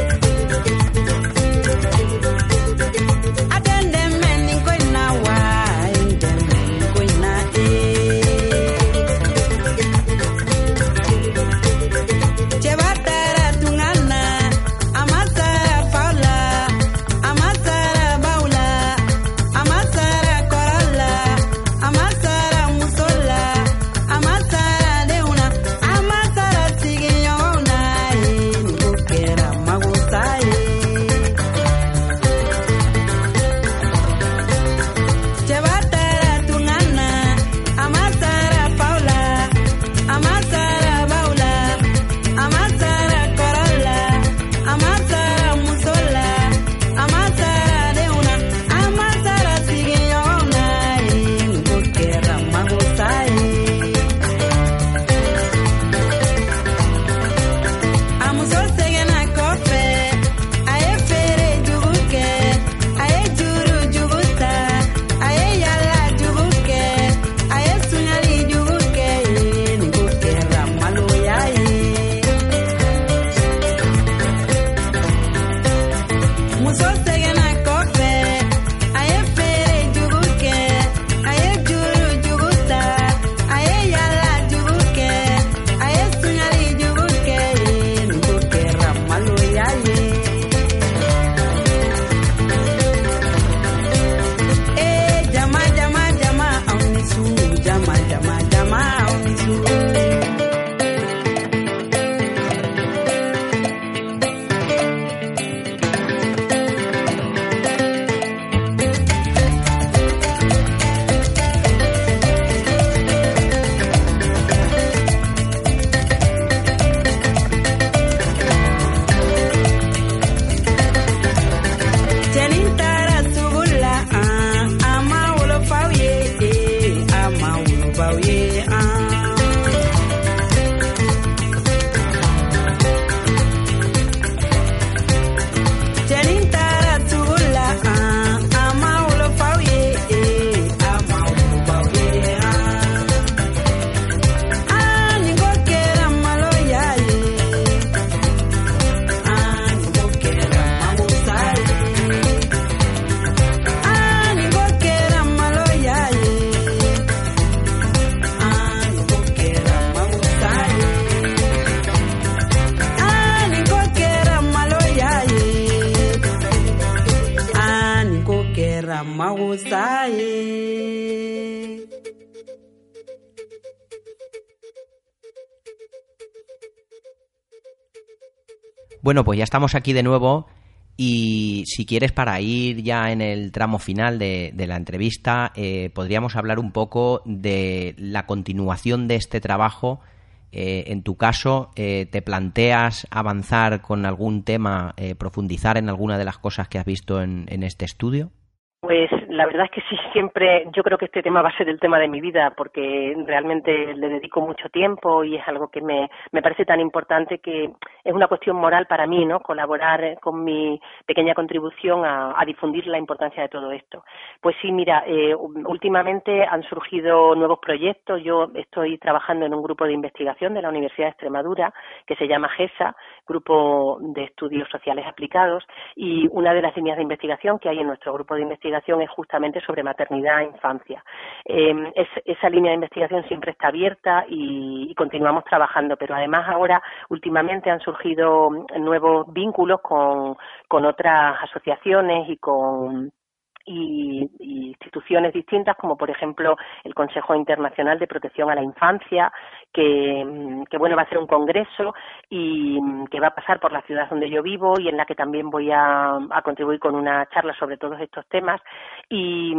Bueno, pues ya estamos aquí de nuevo Y si quieres, para ir ya en el tramo final de, la entrevista, eh, podríamos hablar un poco de la continuación de este trabajo. Eh, en tu caso, eh, ¿te planteas avanzar con algún tema, profundizar en alguna de las cosas que has visto en este estudio? Pues la verdad es que sí, siempre yo creo que este tema va a ser el tema de mi vida porque realmente le dedico mucho tiempo y es algo que me, me parece tan importante que es una cuestión moral para mí, ¿no? Colaborar con mi pequeña contribución a, difundir la importancia de todo esto. Pues sí, mira, eh, últimamente han surgido nuevos proyectos. Yo estoy trabajando en un grupo de investigación de la Universidad de Extremadura que se llama GESA, Grupo de Estudios Sociales Aplicados, y una de las líneas de investigación que hay en nuestro grupo de investigación es justamente sobre maternidad e infancia. Em, esa línea de investigación siempre está abierta y, continuamos trabajando, pero además ahora últimamente han surgido nuevos vínculos con, con otras asociaciones y con y, instituciones distintas, como por ejemplo el Consejo Internacional de Protección a la Infancia, que, bueno va a ser un congreso y que va a pasar por la ciudad donde yo vivo y en la que también voy a, contribuir con una charla sobre todos estos temas y,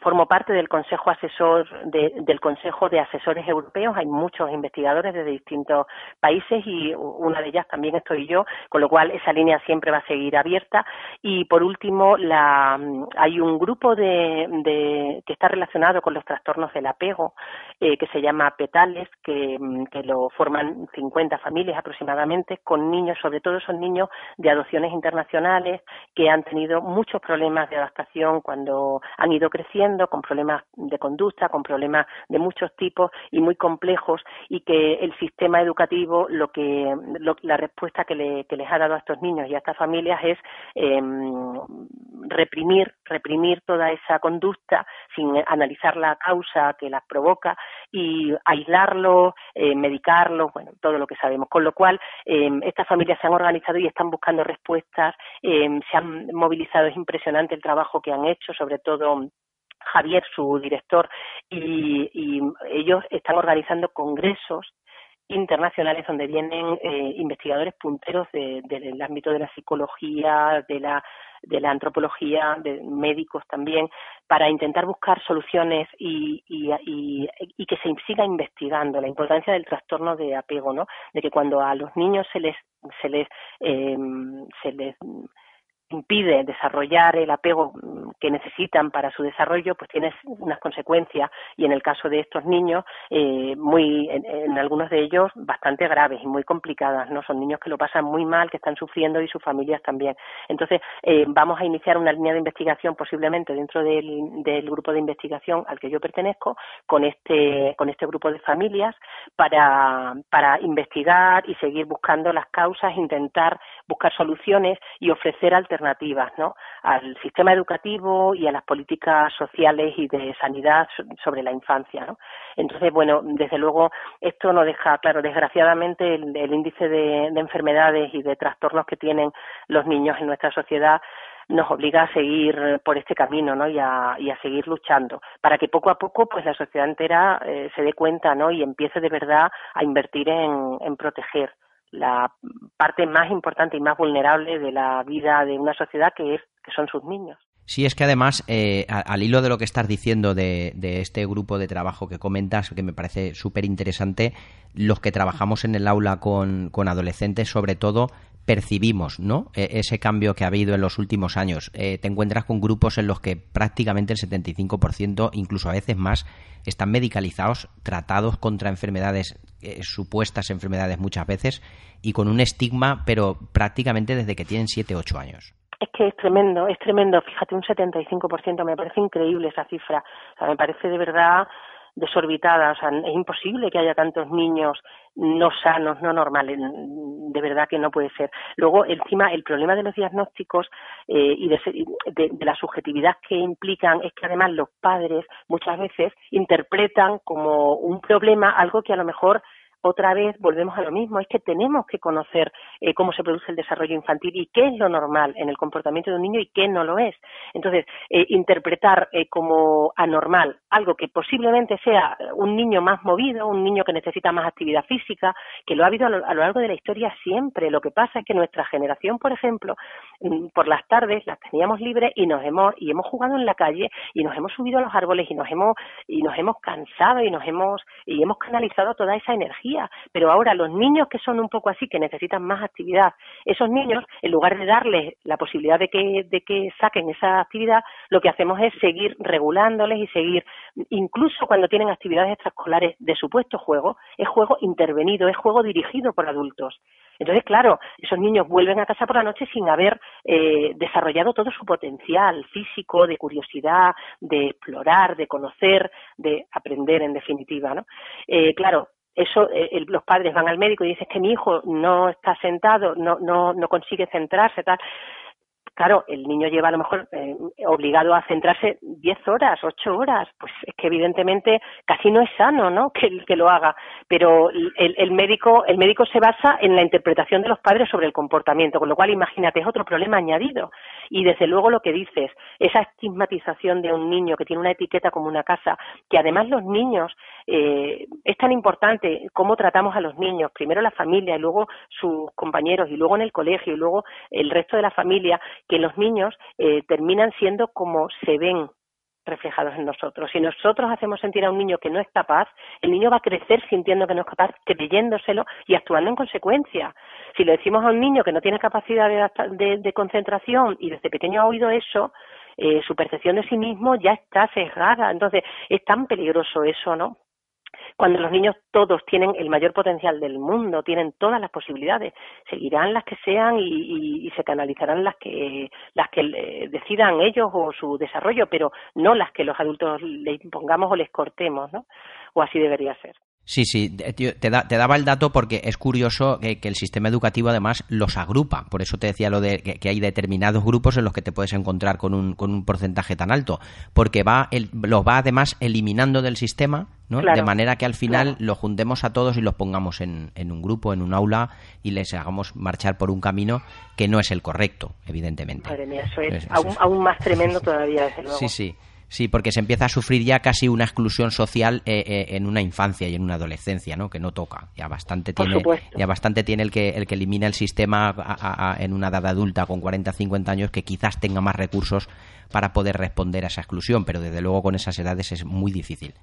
formo parte del Consejo Asesor del Consejo de Asesores Europeos. Hay muchos investigadores de distintos países y una de ellas también estoy yo, con lo cual esa línea siempre va a seguir abierta. Y por último, la hay un grupo de, que está relacionado con los trastornos del apego eh, que se llama Petales, que, que, lo forman 50 familias aproximadamente, con niños, sobre todo son niños de adopciones internacionales que han tenido muchos problemas de adaptación cuando han ido creciendo, con problemas de conducta, con problemas de muchos tipos y muy complejos, y que el sistema educativo, lo que la respuesta que, les ha dado a estos niños y a estas familias es em, reprimir reprimir toda esa conducta sin analizar la causa que las provoca y aislarlo, eh, medicarlo, bueno, todo lo que sabemos. Con lo cual, em, estas familias se han organizado y están buscando respuestas, em, se han movilizado, es impresionante el trabajo que han hecho, sobre todo Javier, su director, y, ellos están organizando congresos internacionales donde vienen eh, investigadores punteros del ámbito de la psicología, de la de la antropología, de médicos también, para intentar buscar soluciones y, y, y, que se siga investigando la importancia del trastorno de apego, ¿no? De que cuando a los niños se les se les eh, se les impide desarrollar el apego que necesitan para su desarrollo, pues tiene unas consecuencias y en el caso de estos niños, eh, muy, en, algunos de ellos bastante graves y muy complicadas, ¿no? Son niños que lo pasan muy mal, que están sufriendo y sus familias también. Entonces, eh, vamos a iniciar una línea de investigación posiblemente dentro del, del, grupo de investigación al que yo pertenezco con este, con este grupo de familias para, para investigar y seguir buscando las causas, intentar buscar soluciones y ofrecer alternativas ¿no? al sistema educativo y a las políticas sociales y de sanidad sobre la infancia. ¿no? Entonces, bueno, desde luego esto no deja claro, desgraciadamente el, índice de, enfermedades y de trastornos que tienen los niños en nuestra sociedad nos obliga a seguir por este camino ¿no? y, a, y a seguir luchando para que poco a poco pues la sociedad entera eh, se dé cuenta ¿no? y empiece de verdad a invertir en proteger la parte más importante y más vulnerable de la vida de una sociedad que es que son sus niños. Sí, es que además, eh, al hilo de lo que estás diciendo de, este grupo de trabajo que comentas, que me parece súper interesante, los que trabajamos en el aula con, adolescentes, sobre todo, percibimos ¿no? E, ese cambio que ha habido en los últimos años. Eh, te encuentras con grupos en los que prácticamente el 75%, incluso a veces más, están medicalizados, tratados contra enfermedades, eh, supuestas enfermedades muchas veces, y con un estigma, pero prácticamente desde que tienen 7, 8 años. Es que es tremendo, es tremendo. Fíjate, un 75%, me parece increíble esa cifra. O sea, me parece de verdad desorbitada. O sea, es imposible que haya tantos niños no sanos, no normales. De verdad que no puede ser. Luego, encima, el problema de los diagnósticos eh, y de, de, la subjetividad que implican es que además los padres muchas veces interpretan como un problema algo que a lo mejor otra vez volvemos a lo mismo, es que tenemos que conocer eh, cómo se produce el desarrollo infantil y qué es lo normal en el comportamiento de un niño y qué no lo es. Entonces, eh, interpretar eh, como anormal algo que posiblemente sea un niño más movido, un niño que necesita más actividad física, que lo ha habido a lo, largo de la historia siempre. Lo que pasa es que nuestra generación, por ejemplo, mm, por las tardes las teníamos libres y nos hemos y hemos jugado en la calle y nos hemos subido a los árboles y nos hemos y nos hemos cansado y nos hemos y hemos canalizado toda esa energía. Pero ahora los niños que son un poco así, que necesitan más actividad, esos niños, en lugar de darles la posibilidad de que, de que saquen esa actividad, lo que hacemos es seguir regulándoles y seguir, incluso cuando tienen actividades extraescolares de supuesto juego, es juego intervenido, es juego dirigido por adultos. Entonces, claro, esos niños vuelven a casa por la noche sin haber eh, desarrollado todo su potencial físico, de curiosidad, de explorar, de conocer, de aprender, en definitiva, ¿no? Eh, claro, eso eh, los padres van al médico y dicen que mi hijo no está sentado, no, no, no consigue centrarse, tal claro, el niño lleva a lo mejor eh, obligado a centrarse 10 horas, 8 horas, pues es que evidentemente casi no es sano, ¿no? Que, que lo haga. Pero el, el, médico, el médico se basa en la interpretación de los padres sobre el comportamiento, con lo cual imagínate, es otro problema añadido. Y desde luego lo que dices, esa estigmatización de un niño que tiene una etiqueta como una casa, que además los niños, eh, es tan importante cómo tratamos a los niños, primero la familia y luego sus compañeros y luego en el colegio y luego el resto de la familia, que los niños eh, terminan siendo como se ven reflejados en nosotros. Si nosotros hacemos sentir a un niño que no es capaz, el niño va a crecer sintiendo que no es capaz, creyéndoselo y actuando en consecuencia. Si le decimos a un niño que no tiene capacidad de, concentración y desde pequeño ha oído eso, eh, su percepción de sí mismo ya está sesgada. Entonces, es tan peligroso eso, ¿no? Cuando los niños todos tienen el mayor potencial del mundo, tienen todas las posibilidades, seguirán las que sean y, se canalizarán las que las que decidan ellos o su desarrollo, pero no las que los adultos les impongamos o les cortemos, ¿no? O así debería ser. Sí, sí, te, daba el dato porque es curioso que, el sistema educativo además los agrupa. Por eso te decía lo de que, hay determinados grupos en los que te puedes encontrar con un, con un porcentaje tan alto. Porque va los va además eliminando del sistema, ¿no? de manera que al final los juntemos a todos y los pongamos en, en un grupo, en un aula y les hagamos marchar por un camino que no es el correcto, evidentemente. Madre mía, eso es, aún, aún, más tremendo todavía, desde luego. Sí, sí. Sí, porque se empieza a sufrir ya casi una exclusión social eh, eh, en una infancia y en una adolescencia, ¿no? Que no toca. Ya bastante tiene, ya bastante tiene el que el que elimina el sistema en una edad adulta con 40, 50 años que quizás tenga más recursos para poder responder a esa exclusión, pero desde luego con esas edades es muy difícil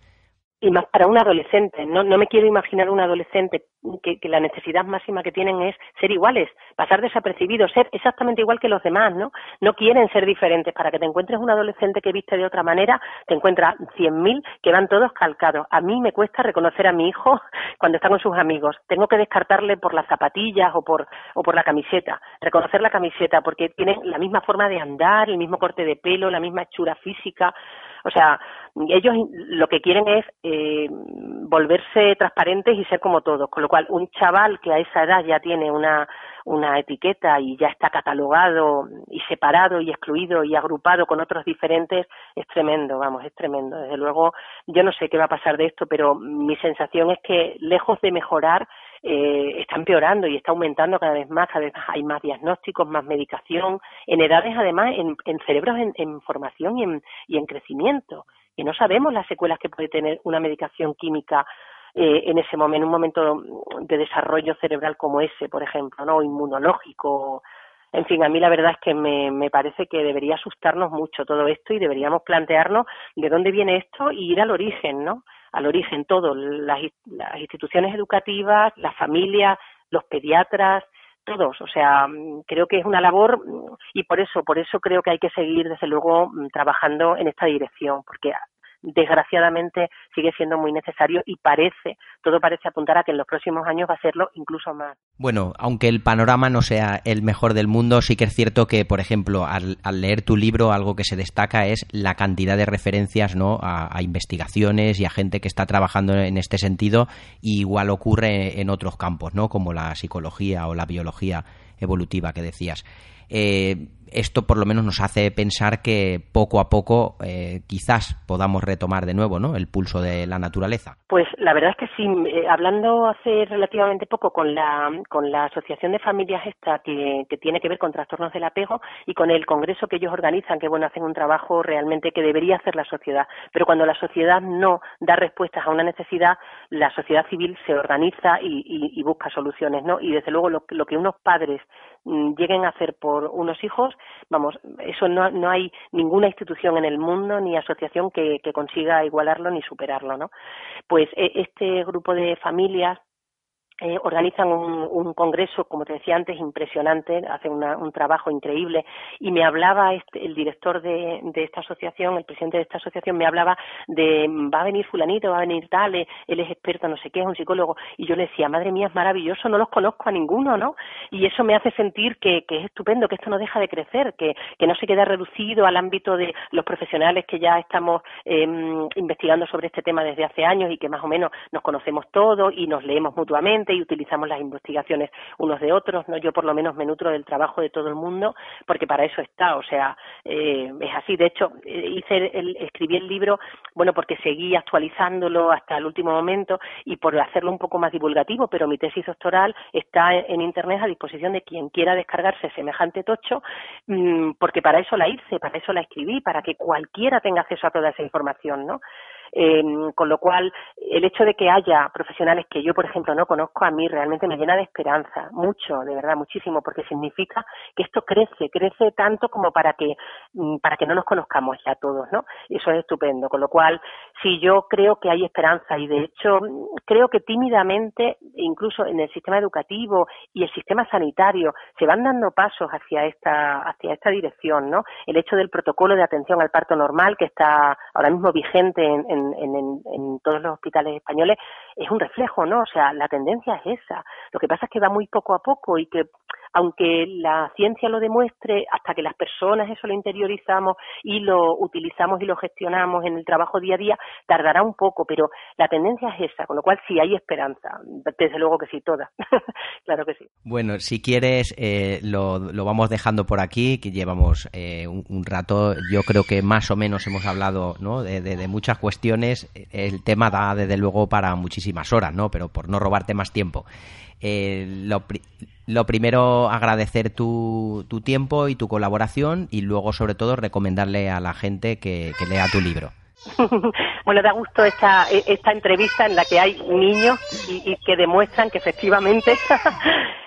y más para un adolescente. No, no me quiero imaginar un adolescente que, la necesidad máxima que tienen es ser iguales, pasar desapercibidos, ser exactamente igual que los demás, ¿no? No quieren ser diferentes. Para que te encuentres un adolescente que viste de otra manera, te encuentras cien mil que van todos calcados. A mí me cuesta reconocer a mi hijo cuando está con sus amigos. Tengo que descartarle por las zapatillas o por, o por la camiseta. Reconocer la camiseta porque tienen la misma forma de andar, el mismo corte de pelo, la misma hechura física. O sea, ellos lo que quieren es eh, volverse transparentes y ser como todos, con lo cual un chaval que a esa edad ya tiene una, una etiqueta y ya está catalogado y separado y excluido y agrupado con otros diferentes es tremendo, vamos, es tremendo. Desde luego, yo no sé qué va a pasar de esto, pero mi sensación es que lejos de mejorar, eh, está empeorando y está aumentando cada vez más, cada vez hay más diagnósticos, más medicación, en edades además, en, cerebros en, formación y en, y en crecimiento. Y no sabemos las secuelas que puede tener una medicación química eh, en ese momento, en un momento de desarrollo cerebral como ese, por ejemplo, ¿no? inmunológico. En fin, a mí la verdad es que me, me parece que debería asustarnos mucho todo esto y deberíamos plantearnos de dónde viene esto y ir al origen, ¿no? Al origen todo, las, las instituciones educativas, las familias, los pediatras, todos. O sea, creo que es una labor y por eso, por eso creo que hay que seguir, desde luego, trabajando en esta dirección, porque desgraciadamente sigue siendo muy necesario y parece, todo parece apuntar a que en los próximos años va a serlo incluso más. Bueno, aunque el panorama no sea el mejor del mundo, sí que es cierto que, por ejemplo, al, leer tu libro, algo que se destaca es la cantidad de referencias ¿no? A, investigaciones y a gente que está trabajando en este sentido, y igual ocurre en otros campos, ¿no? como la psicología o la biología evolutiva que decías. Eh, esto por lo menos nos hace pensar que poco a poco eh, quizás podamos retomar de nuevo ¿no? el pulso de la naturaleza. Pues la verdad es que sí, eh, hablando hace relativamente poco con la, con la Asociación de Familias esta que, tiene que ver con trastornos del apego y con el congreso que ellos organizan, que bueno, hacen un trabajo realmente que debería hacer la sociedad, pero cuando la sociedad no da respuestas a una necesidad, la sociedad civil se organiza y, y, y busca soluciones, ¿no? Y desde luego lo, lo que unos padres Mm, lleguen a hacer por unos hijos, vamos, eso no, no hay ninguna institución en el mundo ni asociación que, consiga igualarlo ni superarlo, ¿no? Pues e, este grupo de familias eh, organizan un, un, congreso, como te decía antes, impresionante, hacen un trabajo increíble y me hablaba este, el director de, de, esta asociación, el presidente de esta asociación, me hablaba de va a venir fulanito, va a venir tal, él es experto, no sé qué, es un psicólogo y yo le decía, madre mía, es maravilloso, no los conozco a ninguno, ¿no? Y eso me hace sentir que, que es estupendo, que esto no deja de crecer, que, que, no se queda reducido al ámbito de los profesionales que ya estamos eh, investigando sobre este tema desde hace años y que más o menos nos conocemos todos y nos leemos mutuamente y utilizamos las investigaciones unos de otros, no yo por lo menos me nutro del trabajo de todo el mundo porque para eso está, o sea, eh, es así. De hecho, eh, hice el, escribí el libro, bueno, porque seguí actualizándolo hasta el último momento y por hacerlo un poco más divulgativo, pero mi tesis doctoral está en, internet a disposición de quien quiera descargarse semejante tocho, mmm, porque para eso la hice, para eso la escribí, para que cualquiera tenga acceso a toda esa información, ¿no? Eh, con lo cual, el hecho de que haya profesionales que yo, por ejemplo, no conozco, a mí realmente me llena de esperanza, mucho, de verdad, muchísimo, porque significa que esto crece, crece tanto como para que, mm, para que no nos conozcamos ya todos, ¿no? Eso es estupendo. Con lo cual, sí, yo creo que hay esperanza y, de hecho, creo que tímidamente, incluso en el sistema educativo y el sistema sanitario, se van dando pasos hacia esta, hacia esta dirección, ¿no? El hecho del protocolo de atención al parto normal que está ahora mismo vigente en en, todos los hospitales españoles es un reflejo, ¿no? O sea, la tendencia es esa. Lo que pasa es que va muy poco a poco y que aunque la ciencia lo demuestre, hasta que las personas eso lo interiorizamos y lo utilizamos y lo gestionamos en el trabajo día a día, tardará un poco, pero la tendencia es esa, con lo cual sí hay esperanza, desde luego que sí, toda, claro que sí. Bueno, si quieres, eh, lo, lo, vamos dejando por aquí, que llevamos eh, un, rato, yo creo que más o menos hemos hablado ¿no? de, muchas cuestiones, el tema da desde luego para muchísimas horas, ¿no? pero por no robarte más tiempo. Eh, lo, lo, primero, agradecer tu, tu, tiempo y tu colaboración y luego, sobre todo, recomendarle a la gente que, lea tu libro. bueno, da gusto esta, esta entrevista en la que hay niños y que demuestran que efectivamente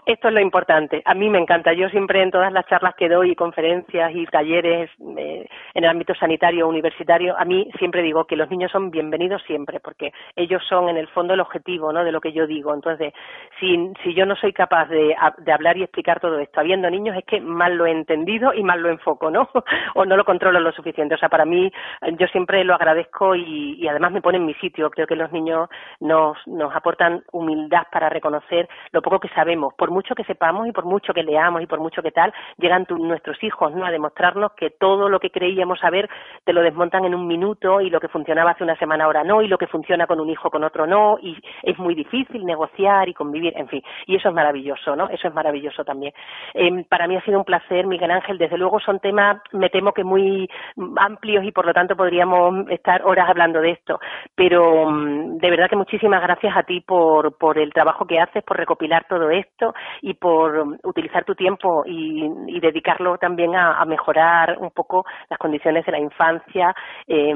esto es lo importante. A mí me encanta. Yo siempre en todas las charlas que doy, conferencias y talleres eh, en el ámbito sanitario universitario, a mí siempre digo que los niños son bienvenidos siempre, porque ellos son en el fondo el objetivo ¿no? de lo que yo digo. Entonces, si, yo no soy capaz de, de hablar y explicar todo esto habiendo niños, es que mal lo he entendido y mal lo enfoco, ¿no? o no lo controlo lo suficiente. O sea, para mí, yo siempre lo agradezco y, y además me pone en mi sitio. Creo que los niños nos, nos aportan humildad para reconocer lo poco que sabemos. Por mucho que sepamos y por mucho que leamos y por mucho que tal, llegan tu, nuestros hijos ¿no? a demostrarnos que todo lo que creíamos saber te lo desmontan en un minuto y lo que funcionaba hace una semana ahora no y lo que funciona con un hijo con otro no y es muy difícil negociar y convivir, en fin, y eso es maravilloso, ¿no? Eso es maravilloso también. Eh, para mí ha sido un placer, Miguel Ángel, desde luego son temas, me temo que muy amplios y por lo tanto podríamos estar horas hablando de esto, pero mm, de verdad que muchísimas gracias a ti por, por el trabajo que haces, por recopilar todo esto y por utilizar tu tiempo y, y dedicarlo también a, mejorar un poco las condiciones de la infancia eh,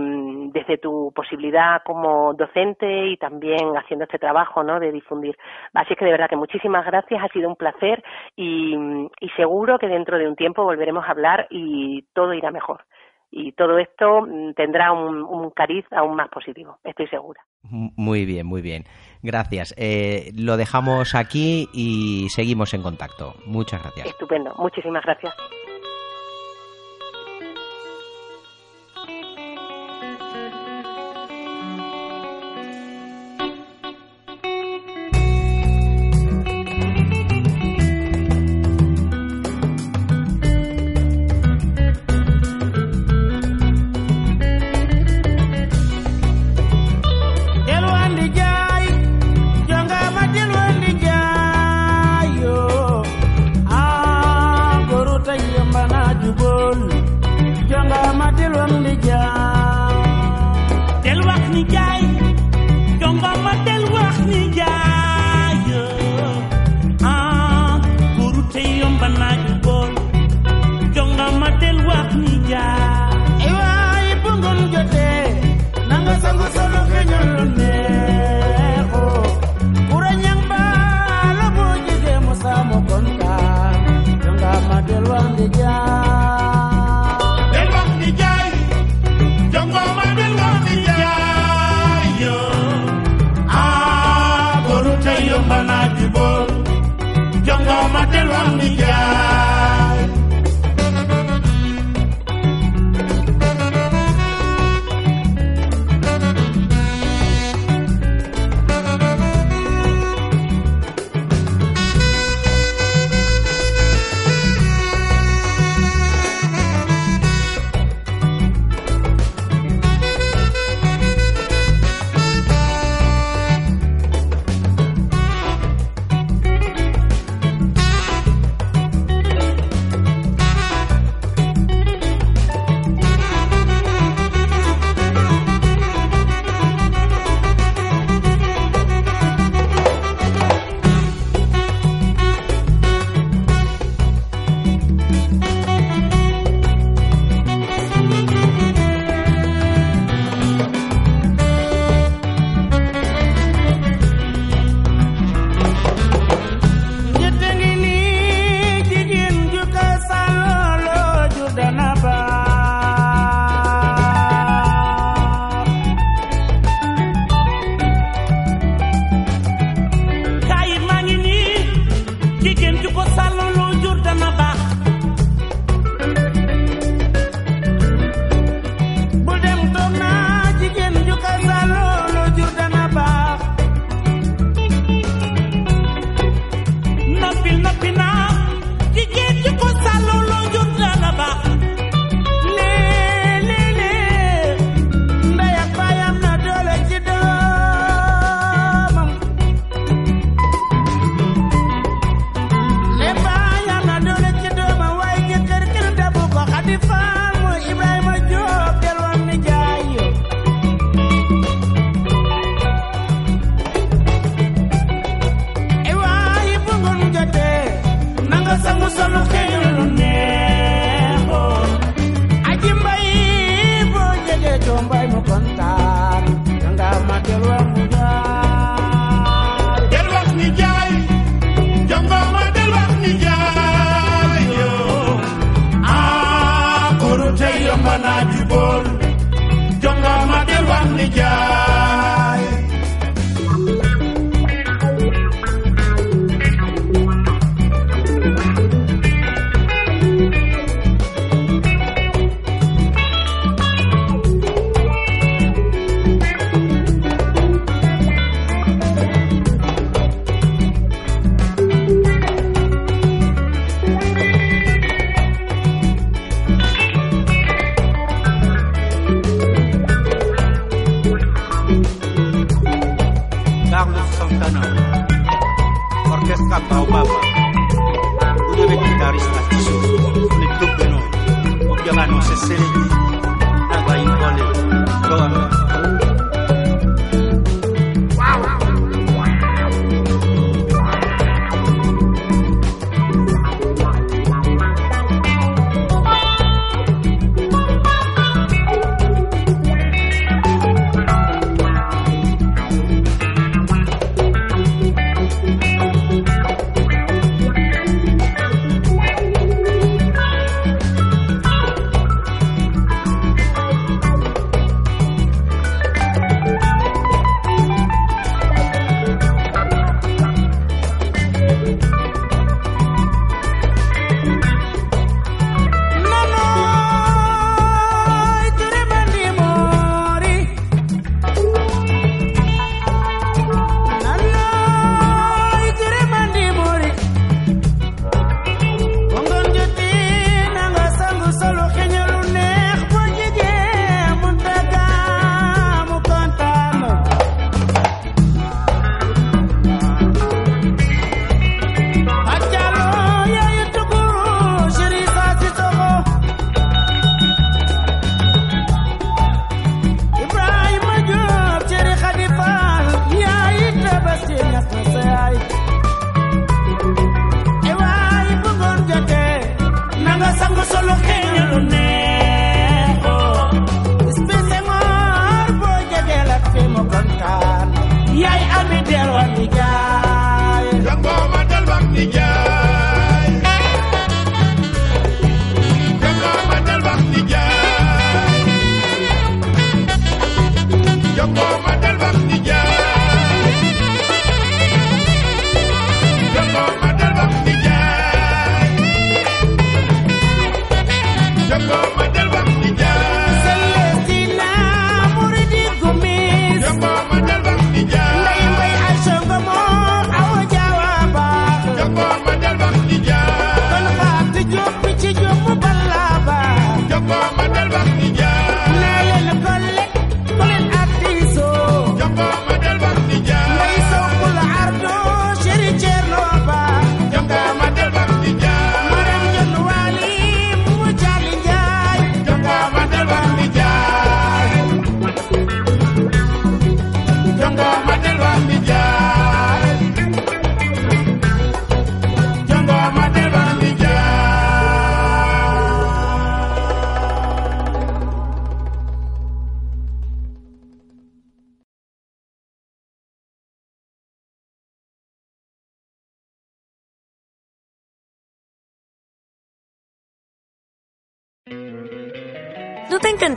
desde tu posibilidad como docente y también haciendo este trabajo ¿no? de difundir. Así que de verdad que muchísimas gracias, ha sido un placer y, seguro que dentro de un tiempo volveremos a hablar y todo irá mejor y todo esto tendrá un, un, cariz aún más positivo, estoy segura. Muy bien, muy bien. Gracias. Eh, lo dejamos aquí y seguimos en contacto. Muchas gracias. Estupendo. Muchísimas gracias.